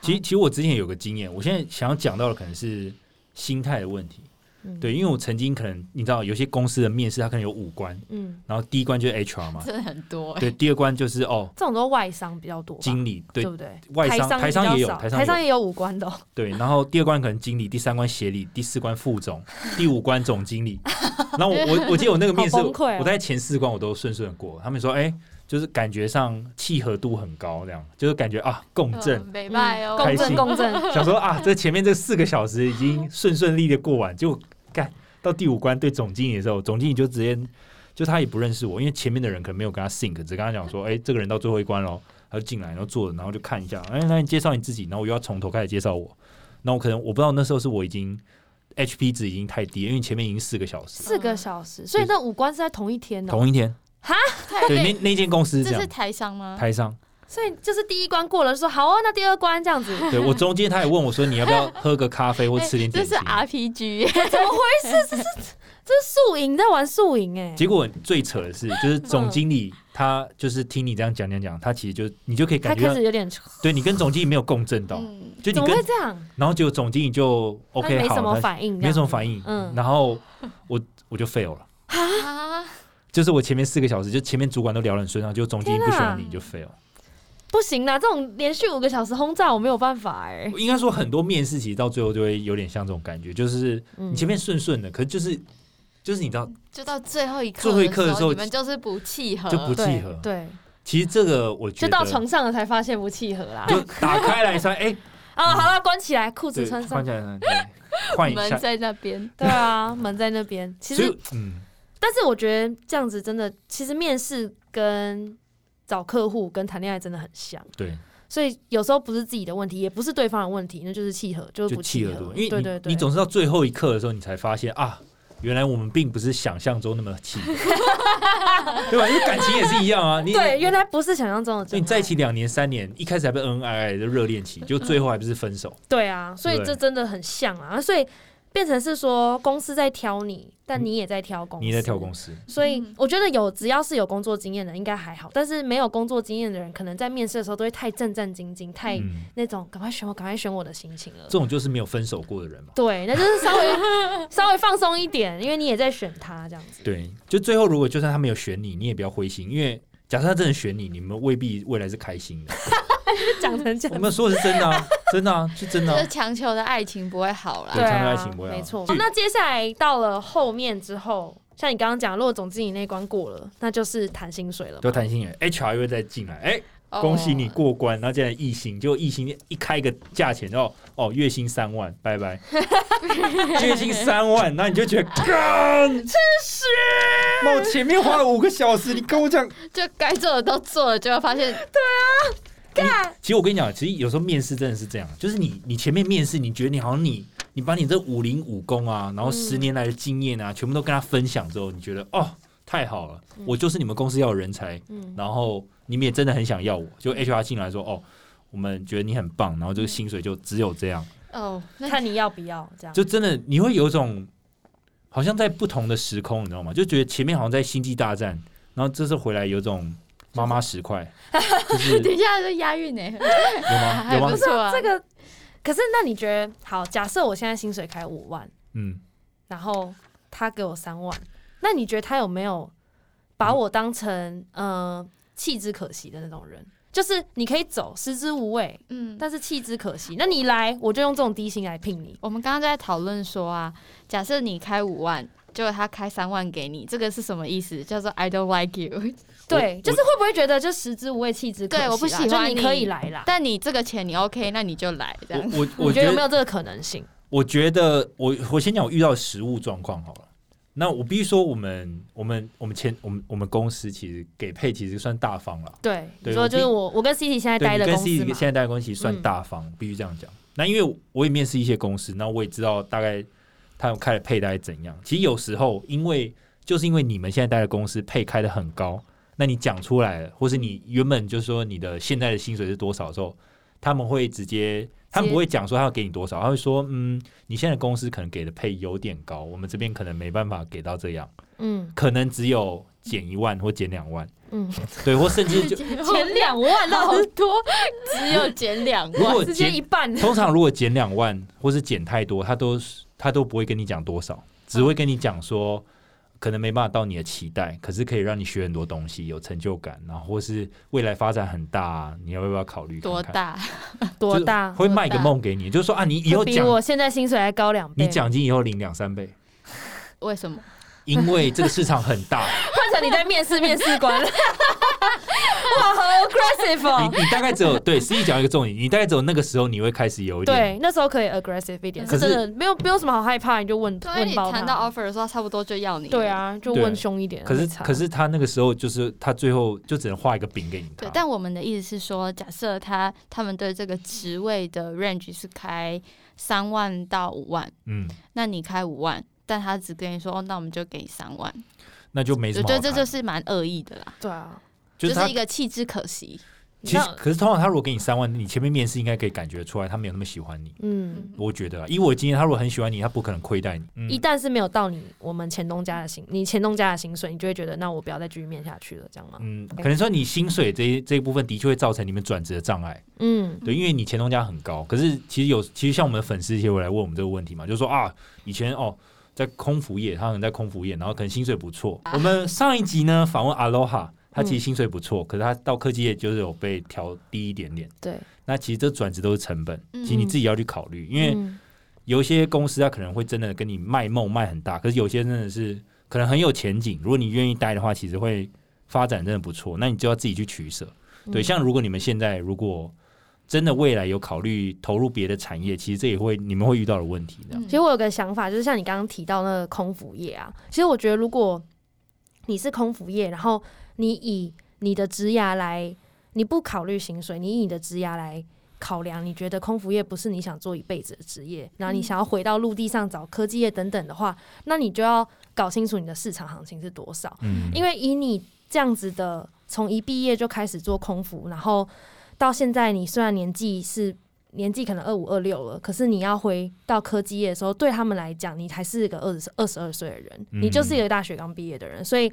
其实其实我之前有个经验，我现在想要讲到的可能是心态的问题。对，因为我曾经可能你知道，有些公司的面试它可能有五关，嗯，然后第一关就是 HR 嘛，真的很多。对，第二关就是哦，这种都外商比较多，经理对不对？外商台商也有，台商也有五关的。对，然后第二关可能经理，第三关协理，第四关副总，第五关总经理。然后我我我记得我那个面试，我在前四关我都顺顺过。他们说，哎，就是感觉上契合度很高，这样就是感觉啊共振，美拜哦，共振共振，想说啊，这前面这四个小时已经顺顺利利的过完，就干到第五关对总经理的时候，总经理就直接就他也不认识我，因为前面的人可能没有跟他 sink 只跟他讲说，哎，这个人到最后一关喽，他就进来，然后坐，然后就看一下，哎，那你介绍你自己，然后我又要从头开始介绍我，那我可能我不知道那时候是我已经 HP 值已经太低，因为前面已经四个小时，四个小时，所以那五关是在同一天的，同一天。哈，对，那那间公司这是台商吗？台商，所以就是第一关过了，说好哦，那第二关这样子。对我中间他也问我说，你要不要喝个咖啡或 吃点点心？这是 RPG，怎么回事？这是这是宿营在玩宿营哎。结果最扯的是，就是总经理他就是听你这样讲讲讲，他其实就你就可以感觉开始有点对你跟总经理没有共振到，就你跟这样，然后结果总经理就 OK 好，没什么反应，没什么反应，嗯，然后我我就 fail 了啊。就是我前面四个小时，就前面主管都聊得很顺畅，就总经理不喜欢你就废了。不行啦，这种连续五个小时轰炸我没有办法哎。应该说很多面试其实到最后就会有点像这种感觉，就是你前面顺顺的，可是就是就是你知道，就到最后一刻最后一刻的时候，你们就是不契合，就不契合。对，其实这个我觉得就到床上了才发现不契合啦。就打开来穿，哎 啊，好了，关起来，裤子穿上，关起来，换一下。门在那边，对啊，门在那边。其实，嗯。但是我觉得这样子真的，其实面试跟找客户跟谈恋爱真的很像。对，所以有时候不是自己的问题，也不是对方的问题，那就是契合，就是不契合。因为对对对，你总是到最后一刻的时候，你才发现啊，原来我们并不是想象中那么契合，对吧？因为感情也是一样啊。你 对，原来不是想象中的。你在一起两年三年，一开始还被恩恩爱爱的热恋期，就最后还不是分手？对啊，所以这真的很像啊，所以。变成是说公司在挑你，但你也在挑公司。你在挑公司，所以我觉得有只要是有工作经验的应该还好，但是没有工作经验的人，可能在面试的时候都会太战战兢兢，太那种赶快选我，赶快选我的心情了。这种就是没有分手过的人嘛。对，那就是稍微稍微放松一点，因为你也在选他这样子。对，就最后如果就算他没有选你，你也不要灰心，因为假设他真的选你，你们未必未来是开心的。讲成这样，我们说的是真的啊，真的啊，是真的。就是强求的爱情不会好了，对，强求爱情不会好，没错。那接下来到了后面之后，像你刚刚讲，如果总经理那关过了，那就是谈薪水了。就谈薪水，HR 又再进来，哎，恭喜你过关。然后现在艺薪，就艺薪一开个价钱，然后哦，月薪三万，拜拜。月薪三万，那你就觉得干，真是。那我前面花了五个小时，你跟我讲，就该做的都做了，就会发现，对啊。干。其实我跟你讲，其实有时候面试真的是这样，就是你你前面面试，你觉得你好像你你把你这武林武功啊，然后十年来的经验啊，全部都跟他分享之后，你觉得哦太好了，我就是你们公司要的人才，嗯。然后你们也真的很想要我，就 HR 进来说哦，我们觉得你很棒，然后这个薪水就只有这样。哦，看你要不要这样，就真的你会有一种好像在不同的时空，你知道吗？就觉得前面好像在星际大战，然后这次回来有种。妈妈十块，等一下是押韵呢，有吗？有吗？不是这个，可是那你觉得好？假设我现在薪水开五万，嗯，然后他给我三万，那你觉得他有没有把我当成呃弃之可惜的那种人？就是你可以走，食之无味，嗯，但是弃之可惜。那你来，我就用这种低薪来聘你。我们刚刚在讨论说啊，假设你开五万，结果他开三万给你，这个是什么意思？叫做 I don't like you。对，就是会不会觉得就食之无味，弃之可惜？对，我不喜欢你可以来啦，但你这个钱你 OK，那你就来这样。我我觉得有没有这个可能性？我觉得我我先讲我遇到实物状况好了。那我必须说，我们我们我们前我们我们公司其实给配其实算大方了。对，你说就是我我跟 CT 现在待的公司跟 CT 现在待的公司算大方，必须这样讲。那因为我也面试一些公司，那我也知道大概他们开的配大概怎样。其实有时候因为就是因为你们现在待的公司配开的很高。那你讲出来了，或是你原本就是说你的现在的薪水是多少的时候，他们会直接，他们不会讲说他要给你多少，他会说，嗯，你现在公司可能给的配有点高，我们这边可能没办法给到这样，嗯，可能只有减一万或减两万，嗯，对，或甚至就 减两万，好多，只有减两万，如果减一半，通常如果减两万或是减太多，他都他都不会跟你讲多少，只会跟你讲说。可能没办法到你的期待，可是可以让你学很多东西，有成就感，然后或是未来发展很大，你要不要考虑？多大？多大？会卖个梦给你，就是说啊，你以后比我现在薪水还高两倍，你奖金以后领两三倍。为什么？因为这个市场很大。换成你在面试面试官，哇，好 aggressive 哦！你你大概只有对 C 讲一个重点，你大概只有那个时候你会开始有一点对，那时候可以 aggressive 一点，可是真的没有没有什么好害怕，你就问对，问你谈到 offer 的时候，差不多就要你。对，啊，就问凶一点。可是可是他那个时候就是他最后就只能画一个饼给你对。。但我们的意思是说，假设他他们对这个职位的 range 是开三万到五万，嗯，那你开五万，但他只跟你说，哦，那我们就给你三万，那就没什我觉。得这就是蛮恶意的啦，对啊，就是一个弃之可惜。其实可是通常他如果给你三万，你前面面试应该可以感觉出来他没有那么喜欢你。嗯，我觉得啊，以我的经验，他如果很喜欢你，他不可能亏待你。嗯一旦是没有到你我们前东家的薪，你前东家的薪水，你就会觉得那我不要再继续面下去了，这样吗？嗯，可能说你薪水这一这一部分的确会造成你们转职的障碍。嗯，对，因为你前东家很高，可是其实有，其实像我们的粉丝也会来问我们这个问题嘛，就是说啊，以前哦在空服业，他可能在空服业，然后可能薪水不错。我们上一集呢访问 Aloha，他其实薪水不错，可是他到科技业就是有被调低一点点。对，那其实这转职都是成本，嗯。其实你自己要去考虑，因为嗯。有一些公司它可能会真的跟你卖梦卖很大，可是有些真的是可能很有前景，如果你愿意待的话，其实会发展真的不错，那你就要自己去取舍。对，嗯像如果你们现在如果真的未来有考虑投入别的产业，其实这也会你们会遇到的问题其实我有个想法，就是像你刚刚提到那个空服业啊，其实我觉得如果你是空服业，然后你以你的职涯来，你不考虑薪水，你以你的职涯来考量，你觉得空服业不是你想做一辈子的职业，然后你想要回到陆地上找科技业等等的话，那你就要搞清楚你的市场行情是多少。嗯，因为以你这样子的，从一毕业就开始做空服，然后到现在，你虽然年纪是年纪可能二五二六了，可是你要回到科技业的时候，对他们来讲，你还是一个二十二十二岁的人，嗯你就是一个大学刚毕业的人，所以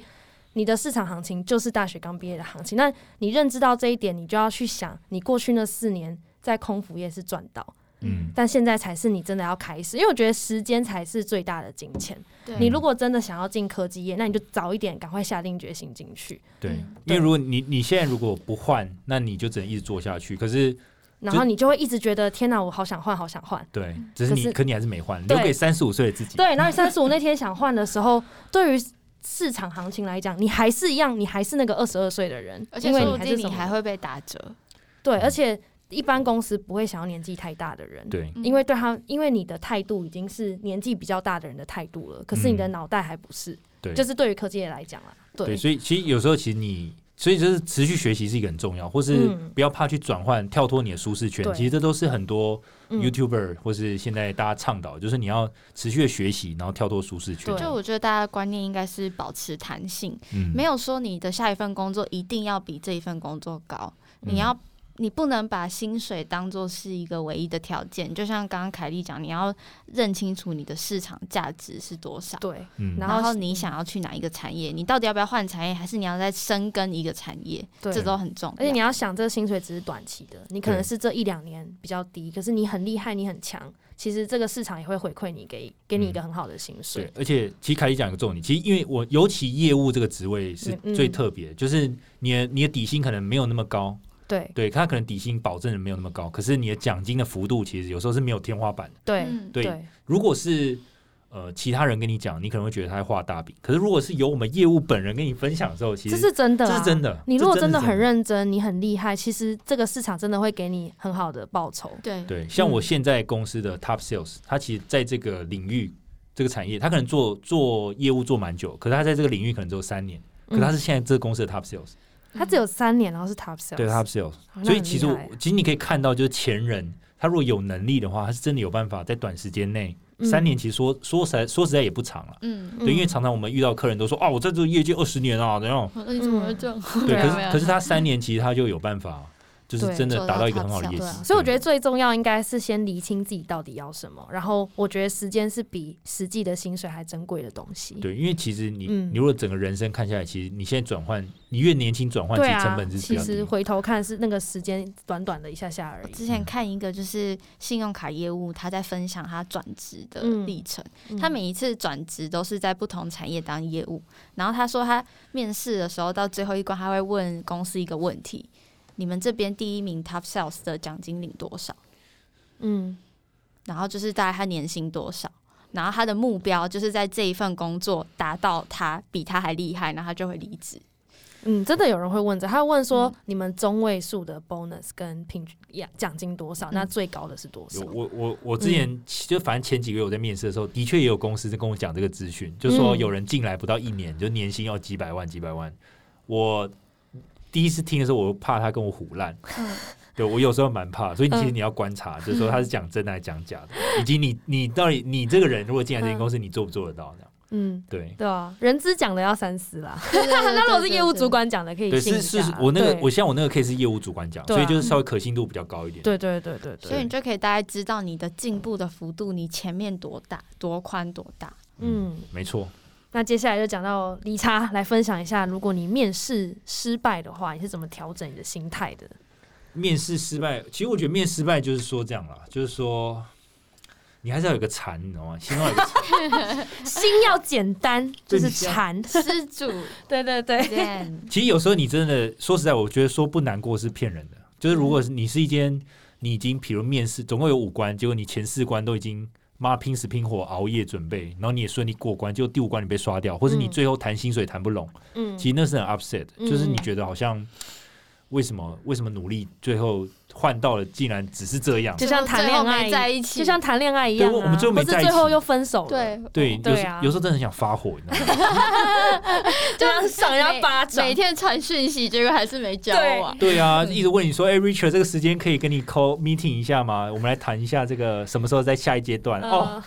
你的市场行情就是大学刚毕业的行情。那你认知到这一点，你就要去想，你过去那四年在空服业是赚到，嗯但现在才是你真的要开始，因为我觉得时间才是最大的金钱。对你如果真的想要进科技业，那你就早一点，赶快下定决心进去。对嗯，因为如果你你现在如果不换，那你就只能一直做下去。可是然后你就会一直觉得天哪，我好想换，好想换。对，只是可是你可你还是没换，留给三十五岁的自己。对，然后三十五那天想换的时候，对于市场行情来讲，你还是一样，你还是那个二十二岁的人，而且因为说不定你你还是你还会被打折。对，而且一般公司不会想要年纪太大的人。对，嗯因为对他，因为你的态度已经是年纪比较大的人的态度了，可是你的嗯脑袋还不是，对，就是对于科技业来讲啊，对，对，所以其实有时候其实你，所以就是持续学习是一个很重要，或是嗯不要怕去转换、跳脱你的舒适圈。其实这都是很多嗯 YouTuber 或是现在大家倡导，就是你要持续的学习，然后跳脱舒适圈。对就我觉得大家的观念应该是保持弹性，嗯没有说你的下一份工作一定要比这一份工作高，嗯你要。你不能把薪水当做是一个唯一的条件，就像刚刚凯莉讲，你要认清楚你的市场价值是多少，对，嗯然后然后你想要去哪一个产业，你到底要不要换产业，还是你要再深耕一个产业，对这都很重要。而且你要想，这个薪水只是短期的，你可能是这一两年比较低，可是你很厉害，你很强，其实这个市场也会回馈你，给给你一个很好的薪水对水。，而且其实凯莉讲一个重点，其实因为我尤其业务这个职位是嗯最特别的，就是你的你的底薪可能没有那么高，对。对他可能底薪保证的没有那么高，可是你的奖金的幅度其实有时候是没有天花板的。对嗯对对。如果是呃其他人跟你讲，你可能会觉得他在画大饼，可是如果是由我们业务本人跟你分享的时候，其实这实是真的、啊，这是真的你如果真的很认真，你很厉害，其实这个市场真的会给你很好的报酬。对。对，像我嗯现在公司的 top sales，他其实在这个领域这个产业，他可能做做业务做蛮久，可是他在这个领域可能只有三年，可是他是现在这个公司的 top sales，、他只有三年，然后是 top sales，对 top sales，那所以其实其实你可以看到，就是前人他如果有能力的话，他是真的有办法在短时间内，嗯。三年其实说说实在说实在也不长了。嗯，对，因为常常我们遇到客人都说啊，我在这业界二十年啊，然后那你怎么会这样？对，可是可是他三年其实他就有办法，就是真的达到一个很好的业绩啊，。所以我觉得最重要应该是先厘清自己到底要什么，然后我觉得时间是比实际的薪水还珍贵的东西。对，因为其实你、嗯你如果整个人生看下来，其实你现在转换，你越年轻转换，其实成本，是比其实。回头看是那个时间短短的一下下而已。之前看一个就是信用卡业务，他在分享他转职的嗯历程。嗯他每一次转职都是在不同产业当业务，然后他说他面试的时候到最后一关，他会问公司一个问题：你们这边第一名 Top Sales 的奖金领多少？嗯然后就是大概他年薪多少？然后他的目标就是在这一份工作达到他比他还厉害，然后他就会离职。嗯，真的有人会问这，他问说你们中位数的 bonus 跟平均奖奖金多少？那最高的是多少？我我我之前就反正前几个月我在面试的时候，的确也有公司在跟我讲这个资讯，就说有人进来不到一年就年薪要几百万几百万。我第一次听的时候，我怕他跟我胡烂。对我有时候蛮怕，所以其实你要观察，就是说他是讲真的还是讲假的，以及你你到底你这个人如果进来这间公司，你做不做得到这样？嗯，对对啊，人资讲的要三思啦。那如果是业务主管讲的，可以对是是，我那个我像我那个 case 是业务主管讲，所以就是稍微可信度比较高一点。对对对对对，所以你就可以大概知道你的进步的幅度，你前面多大、多宽、多大。嗯，没错。那接下来就讲到理查来分享一下，如果你面试失败的话，你是怎么调整你的心态的？面试失败，其实我觉得面失败就是说这样啦，就是说你还是要有个禅，你知道吗？心要有个禅，心要简单，就是禅施主。对对对。其实有时候你真的说实在，我觉得说不难过是骗人的。就是如果你是一间，你已经比如面试总共有五关，结果你前四关都已经妈拼死拼活熬夜准备，然后你也顺利过关，就第五关你被刷掉，或者你最后谈薪水谈不拢，嗯，其实那是很 upset，就是你觉得好像。为什么？为什么努力最后换到了，竟然只是这样？就像谈恋爱在一起，就像谈恋爱一样。我们最后没在一起，最后又分手了。对对对啊！有时候真的很想发火，你知道吗？就像赏人家巴掌，每天传讯息，结果还是没交往。对啊，一直问你说：“哎，Richard，这个时间可以跟你 call meeting 一下吗？我们来谈一下这个什么时候在下一阶段哦。”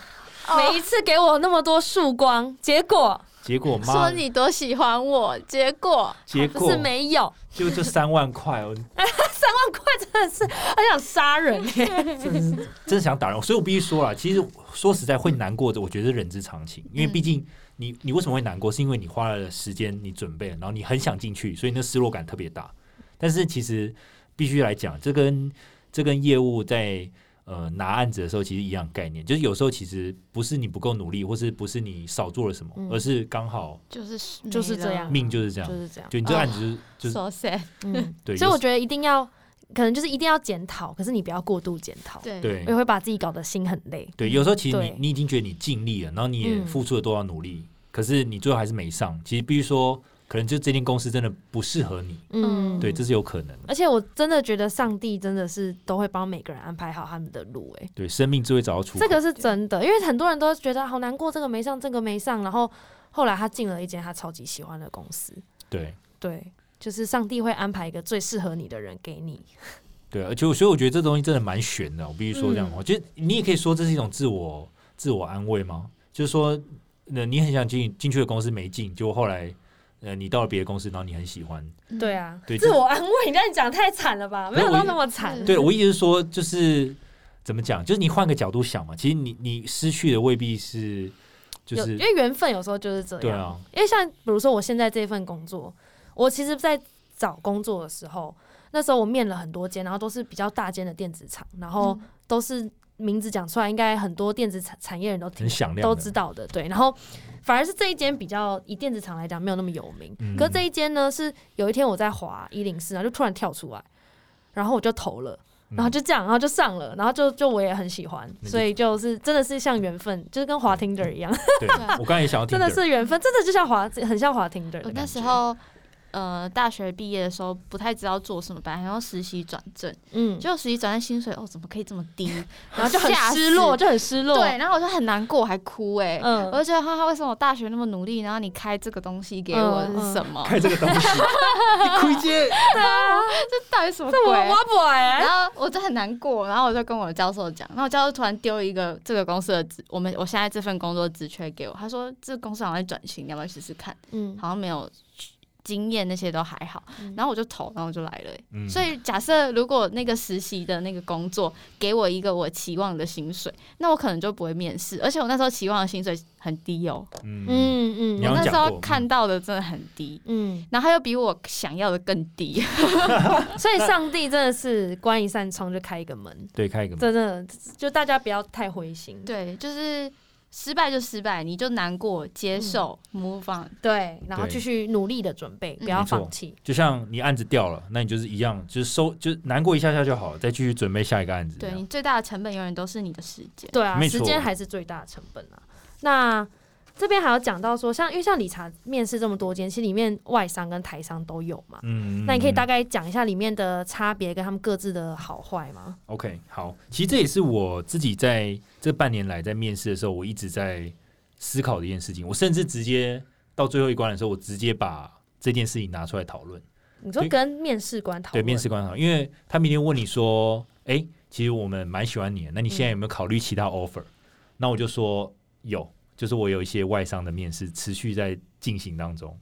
每一次给我那么多曙光，结果。结果说你多喜欢我，结果结果是没有，就就三万块哦，三万块真的是很想杀人耶，真真想打人，所以我必须说了，其实说实在会难过的，我觉得人之常情，因为毕竟你你为什么会难过，是因为你花了时间，你准备，然后你很想进去，所以那失落感特别大。但是其实必须来讲，这跟这跟业务在。呃，拿案子的时候其实一样概念，就是有时候其实不是你不够努力，或是不是你少做了什么，而是刚好就是就是这样，命就是这样，就是这样。就你这个案子就是就是，so sad，嗯，对。所以我觉得一定要，可能就是一定要检讨，可是你不要过度检讨，对，也会把自己搞得心很累。对，有时候其实你你已经觉得你尽力了，然后你也付出了多少努力，可是你最后还是没上。其实必须说。可能就这间公司真的不适合你，嗯，对，这是有可能。而且我真的觉得上帝真的是都会帮每个人安排好他们的路，哎，对，生命只会找到出。这个是真的，因为很多人都觉得好难过，这个没上，这个没上，然后后来他进了一间他超级喜欢的公司。对对，就是上帝会安排一个最适合你的人给你。对，而且所以我觉得这东西真的蛮悬的，我必须说这样话。就你也可以说这是一种自我自我安慰吗？就是说，那你很想进进去的公司没进，结果后来。呃，你到了别的公司，然后你很喜欢，对啊，对，自我安慰。你这讲太惨了吧？没有到那么惨。对我意思是说，就是怎么讲？就是你换个角度想嘛，其实你你失去的未必是，就是因为缘分有时候就是这样。对啊，因为像比如说我现在这份工作，我其实，在找工作的时候，那时候我面了很多间，然后都是比较大间的电子厂，然后都是名字讲出来，应该很多电子产产业人都很响亮，都知道的。对，然后。反而是这一间比较以电子厂来讲没有那么有名，可这一间呢是有一天我在滑一零四，然后就突然跳出来，然后我就投了，然后就这样，然后就上了，然后就就我也很喜欢，所以就是真的是像缘分，就是跟滑 Tinder 一样。对，我刚才也想要，真的是缘分，真的就像滑，很像滑 Tinder。那时候。呃，大学毕业的时候不太知道做什么，本来想要实习转正，嗯，结果实习转正薪水哦，怎么可以这么低？然后就很失落，就很失落。对，然后我就很难过，还哭哎，嗯，我就觉得哈哈，为什么我大学那么努力，然后你开这个东西给我是什么？开这个东西，你亏接？对啊，这到底什么鬼？挖不哎。然后我就很难过，然后我就跟我的教授讲，然后教授突然丢一个这个公司的职，我们我现在这份工作职缺给我，他说这个公司好像在转型，你要不要试试看？嗯，好像没有。经验那些都还好，然后我就投，然后就来了。所以假设如果那个实习的那个工作给我一个我期望的薪水，那我可能就不会面试。而且我那时候期望的薪水很低哦。嗯嗯，我那时候看到的真的很低。嗯，然后又比我想要的更低。所以上帝真的是关一扇窗就开一个门。对，开一个门。真的，就大家不要太灰心。对，就是。失败就失败，你就难过，接受，move on，对，然后继续努力的准备，不要放弃。就像你案子掉了，那你就是一样，就是收，就难过一下下就好了，再继续准备下一个案子。对你最大的成本永远都是你的时间，对啊，时间还是最大的成本啊。那这边还有讲到说，像因为像理查面试这么多间，其实里面外商跟台商都有嘛。嗯，那你可以大概讲一下里面的差别跟他们各自的好坏吗？OK，好，其实这也是我自己在这半年来在面试的时候，我一直在思考的一件事情。我甚至直接到最后一关的时候，我直接把这件事情拿出来讨论。你说跟面试官讨论？对，面试官讨论，因为他明天问你说：“哎，其实我们蛮喜欢你，那你现在有没有考虑其他 offer？” 那我就说有。就是我有一些外商的面试持续在进行当中，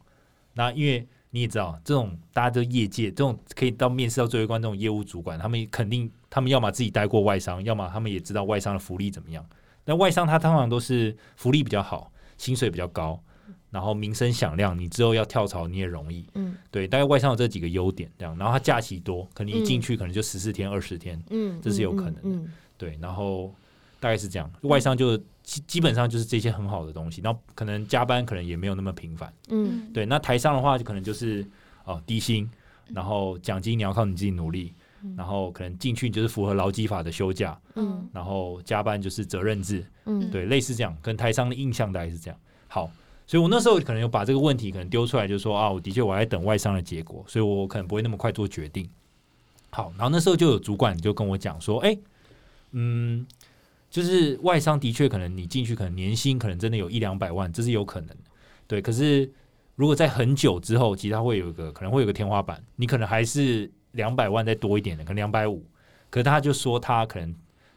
那因为你也知道，这种大家都业界这种可以到面试到最后一关这种业务主管，他们肯定他们要么自己待过外商，要么他们也知道外商的福利怎么样。那外商他通常都是福利比较好，薪水比较高，然后名声响亮，你之后要跳槽你也容易。嗯，对，大概外商有这几个优点，这样，然后他假期多，可能一进去可能就十四天、二十天，嗯，这是有可能的。对，然后大概是这样，外商就。基基本上就是这些很好的东西，然后可能加班可能也没有那么频繁，嗯，对。那台上的话就可能就是哦低薪，然后奖金你要靠你自己努力，然后可能进去就是符合劳基法的休假，嗯，然后加班就是责任制，嗯，对，类似这样，跟台商的印象大概是这样。好，所以我那时候可能有把这个问题可能丢出来，就是说啊，我的确我在等外商的结果，所以我可能不会那么快做决定。好，然后那时候就有主管就跟我讲说，哎，嗯。就是外商的确可能你进去可能年薪可能真的有一两百万，这是有可能的，对。可是如果在很久之后，其实它会有一个可能会有个天花板，你可能还是两百万再多一点的，可能两百五。可是他就说他可能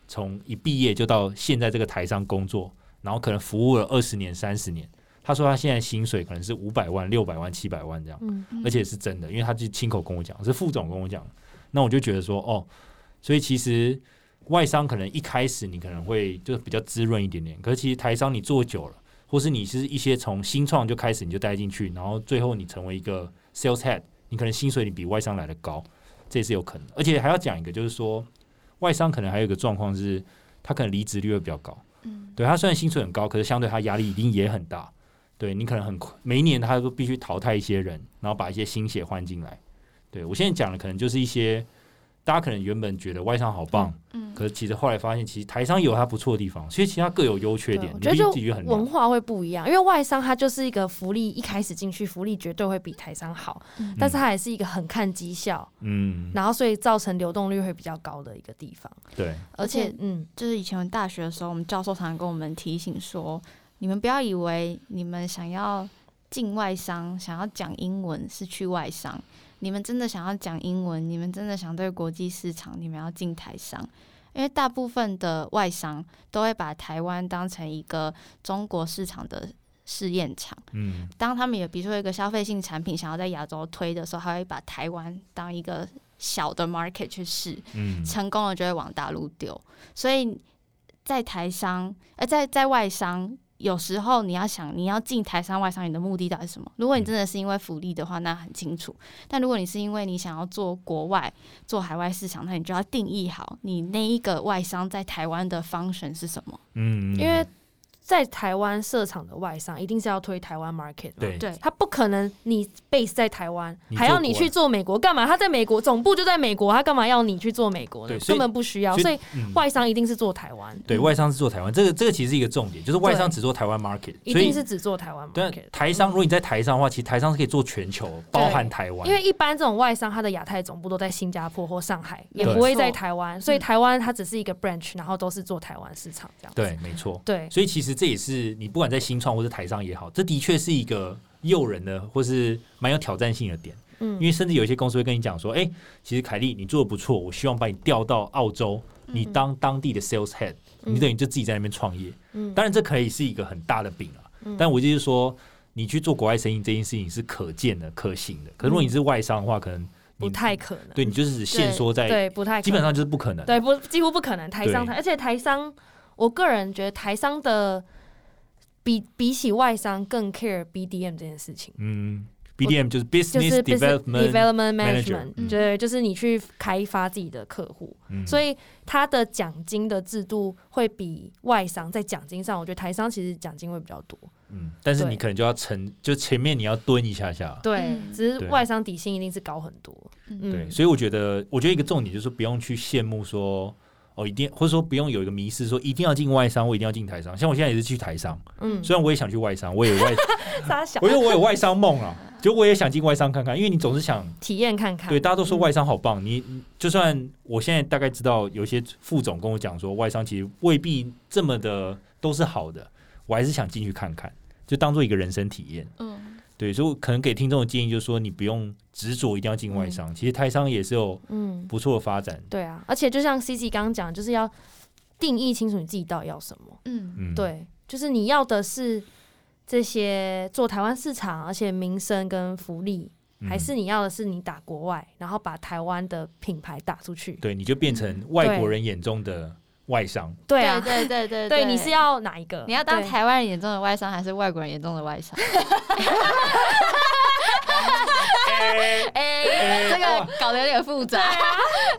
从一毕业就到现在这个台上工作，然后可能服务了二十年、三十年。他说他现在薪水可能是五百万、六百万、七百万这样，而且是真的，因为他就亲口跟我讲，是副总跟我讲。那我就觉得说，哦，所以其实。外商可能一开始你可能会就是比较滋润一点点，可是其实台商你做久了，或是你是一些从新创就开始你就带进去，然后最后你成为一个 sales head，你可能薪水你比外商来的高，这也是有可能。而且还要讲一个，就是说外商可能还有一个状况是，他可能离职率会比较高。嗯，对他虽然薪水很高，可是相对他压力一定也很大。对你可能很每一年他都必须淘汰一些人，然后把一些新血换进来。对我现在讲的可能就是一些。大家可能原本觉得外商好棒，嗯，可是其实后来发现，其实台商有它不错的地方，所以其他各有优缺点。我觉得就文化会不一样，因为外商它就是一个福利，一开始进去福利绝对会比台商好，但是它也是一个很看绩效，嗯，然后所以造成流动率会比较高的一个地方。对，而且嗯，就是以前我们大学的时候，我们教授常常跟我们提醒说，你们不要以为你们想要进外商，想要讲英文是去外商。你们真的想要讲英文？你们真的想对国际市场？你们要进台商？因为大部分的外商都会把台湾当成一个中国市场的试验场。嗯，当他们有比如说一个消费性产品想要在亚洲推的时候，他会把台湾当一个小的 market 去试。嗯，成功了就会往大陆丢。所以在台商，而在在外商。有时候你要想你要进台商外商，你的目的到底是什么？如果你真的是因为福利的话，那很清楚。但如果你是因为你想要做国外、做海外市场，那你就要定义好你那一个外商在台湾的 function 是什么。嗯，因为。在台湾设厂的外商一定是要推台湾 market，对，他不可能你 base 在台湾，还要你去做美国干嘛？他在美国总部就在美国，他干嘛要你去做美国呢？根本不需要，所以外商一定是做台湾。对外商是做台湾，这个这个其实是一个重点，就是外商只做台湾 market，一定是只做台湾 market。台商如果你在台商的话，其实台商是可以做全球，包含台湾。因为一般这种外商，它的亚太总部都在新加坡或上海，也不会在台湾，所以台湾它只是一个 branch，然后都是做台湾市场这样。对，没错。对，所以其实这也是你。不管在新创或者台上也好，这的确是一个诱人的或是蛮有挑战性的点。嗯，因为甚至有一些公司会跟你讲说：“哎，其实凯莉你做的不错，我希望把你调到澳洲，你当当地的 sales head，你等于就自己在那边创业。”嗯，当然这可以是一个很大的饼啊。嗯但我就是说，你去做国外生意这件事情是可见的、可行的。可如果你是外商的话，可能不太可能。对你就是限缩在对不太，基本上就是不可能。对，不几乎不可能。台商台，而且台商，我个人觉得台商的。比比起外商更 care BDM 这件事情。嗯，BDM 就是 business development management，对，就是你去开发自己的客户。所以他的奖金的制度会比外商在奖金上，我觉得台商其实奖金会比较多。嗯，但是你可能就要沉，就前面你要蹲一下下。对，只是外商底薪一定是高很多。对，所以我觉得，我觉得一个重点就是不用去羡慕说。哦，一定或者说不用有一个迷失，说一定要进外商，我一定要进台商。像我现在也是去台商，嗯，虽然我也想去外商，我也外，我觉得我有外商梦啊，就我也想进外商看看，因为你总是想 体验看看。对，大家都说外商好棒，你就算我现在大概知道有些副总跟我讲说，外商其实未必这么的都是好的，我还是想进去看看，就当做一个人生体验。嗯。对，所以可能给听众的建议就是说，你不用执着一定要进外商，其实台商也是有嗯不错的发展。对啊，而且就像 C C 刚刚讲，就是要定义清楚你自己到底要什么。嗯嗯，对，就是你要的是这些做台湾市场，而且民生跟福利，还是你要的是你打国外，然后把台湾的品牌打出去？对，你就变成外国人眼中的。外商对啊，对对对对，你是要哪一个？你要当台湾人眼中的外商，还是外国人眼中的外商？哎，这个搞得有点复杂，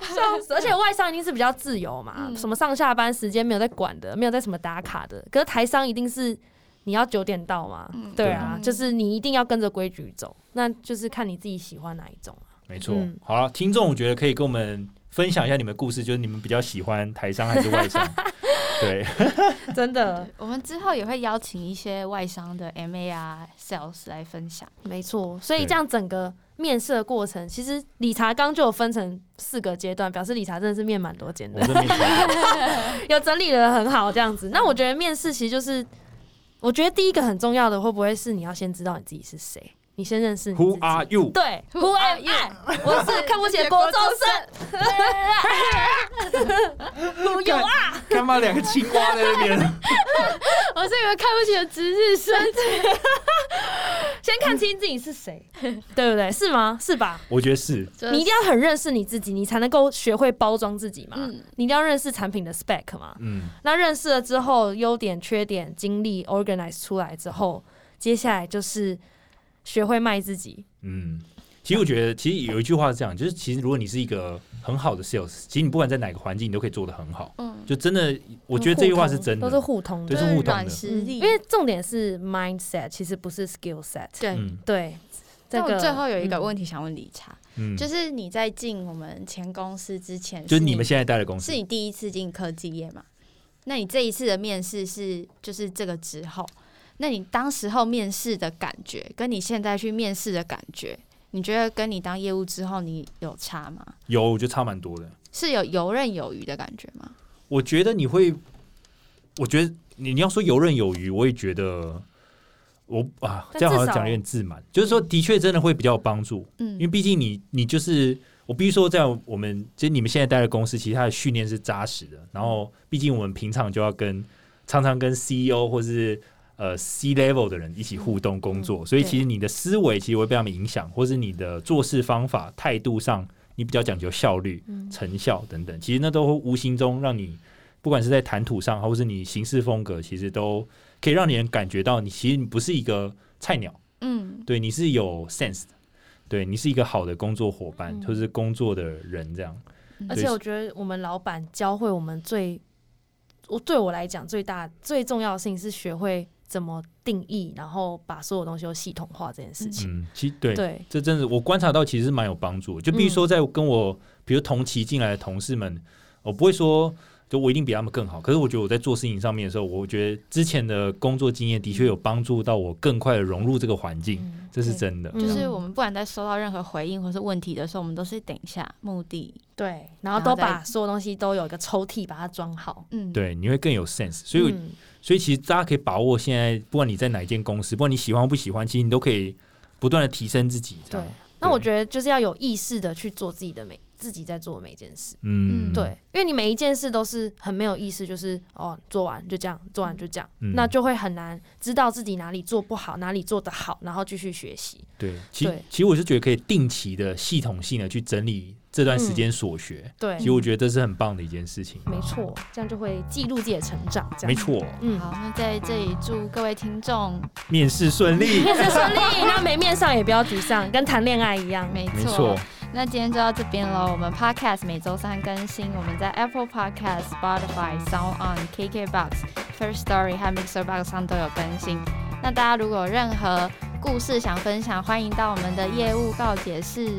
笑死！而且外商一定是比较自由嘛，什么上下班时间没有在管的，没有在什么打卡的。可是台商一定是你要九点到嘛，对啊，就是你一定要跟着规矩走，那就是看你自己喜欢哪一种没错，好了，听众我觉得可以跟我们。分享一下你们故事，就是你们比较喜欢台商还是外商？对，真的，我们之后也会邀请一些外商的 MA 啊 sales 来分享。没错，所以这样整个面试的过程，其实理查刚就有分成四个阶段，表示理查真的是面蛮多间的，有整理的很好这样子。那我觉得面试其实就是，我觉得第一个很重要的，会不会是你要先知道你自己是谁？你先认识 Who are you？对，Who are you？我是看不起的国中生。Who you are？干嘛两个青蛙在那边？我是一个看不起的值日生。先看清自己是谁，对不对？是吗？是吧？我觉得是。你一定要很认识你自己，你才能够学会包装自己嘛。你一定要认识产品的 spec 嘛。嗯。那认识了之后，优点、缺点、经历 organize 出来之后，接下来就是。学会卖自己。嗯，其实我觉得，其实有一句话是这样，就是其实如果你是一个很好的 sales，其实你不管在哪个环境，你都可以做的很好。嗯，就真的，我觉得这句话是真的，都是互通的，都是互通的。因为重点是 mindset，其实不是 skill set。对对。那我最后有一个问题想问理查，就是你在进我们前公司之前，就是你们现在待的公司，是你第一次进科技业嘛？那你这一次的面试是就是这个之后？那你当时候面试的感觉，跟你现在去面试的感觉，你觉得跟你当业务之后你有差吗？有，我觉得差蛮多的。是有游刃有余的感觉吗？我觉得你会，我觉得你你要说游刃有余，我也觉得我啊，这样好像讲有点自满。就是说，的确真的会比较有帮助。嗯，因为毕竟你你就是我，必须说在我们其实你们现在待的公司，其实它的训练是扎实的。然后，毕竟我们平常就要跟常常跟 CEO 或是呃，C level 的人一起互动工作，所以其实你的思维其实会被他们影响，或是你的做事方法、态度上，你比较讲究效率、成效等等，其实那都会无形中让你，不管是在谈吐上，或是你行事风格，其实都可以让你人感觉到你其实你不是一个菜鸟，嗯，对，你是有 sense 的，对你是一个好的工作伙伴，或是工作的人这样。而且我觉得我们老板教会我们最，我对我来讲最大最重要的事情是学会。怎么定义，然后把所有东西都系统化这件事情，嗯，其对对，这真的我观察到其实蛮有帮助。就比如说在跟我比如同期进来的同事们，我不会说就我一定比他们更好，可是我觉得我在做事情上面的时候，我觉得之前的工作经验的确有帮助到我更快的融入这个环境，这是真的。就是我们不管在收到任何回应或是问题的时候，我们都是等一下目的，对，然后都把所有东西都有一个抽屉把它装好，嗯，对，你会更有 sense，所以。所以其实大家可以把握现在，不管你在哪一间公司，不管你喜欢或不喜欢，其实你都可以不断的提升自己。对，那我觉得就是要有意识的去做自己的每自己在做每一件事。嗯，对，因为你每一件事都是很没有意识，就是哦，做完就这样，做完就这样，那就会很难知道自己哪里做不好，哪里做得好，然后继续学习。对，其实其实我是觉得可以定期的、系统性的去整理。这段时间所学，对，其实我觉得这是很棒的一件事情。没错，这样就会记录自己的成长。没错，嗯，好，那在这里祝各位听众面试顺利，面试顺利。那没面上也不要沮丧，跟谈恋爱一样。没错，那今天就到这边喽。我们 Podcast 每周三更新，我们在 Apple Podcast、Spotify、Sound On、KKBox、First Story 和 Mixer Box 上都有更新。那大家如果有任何故事想分享，欢迎到我们的业务告解室。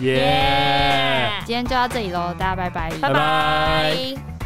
耶！今天就到这里喽，大家拜拜，拜拜。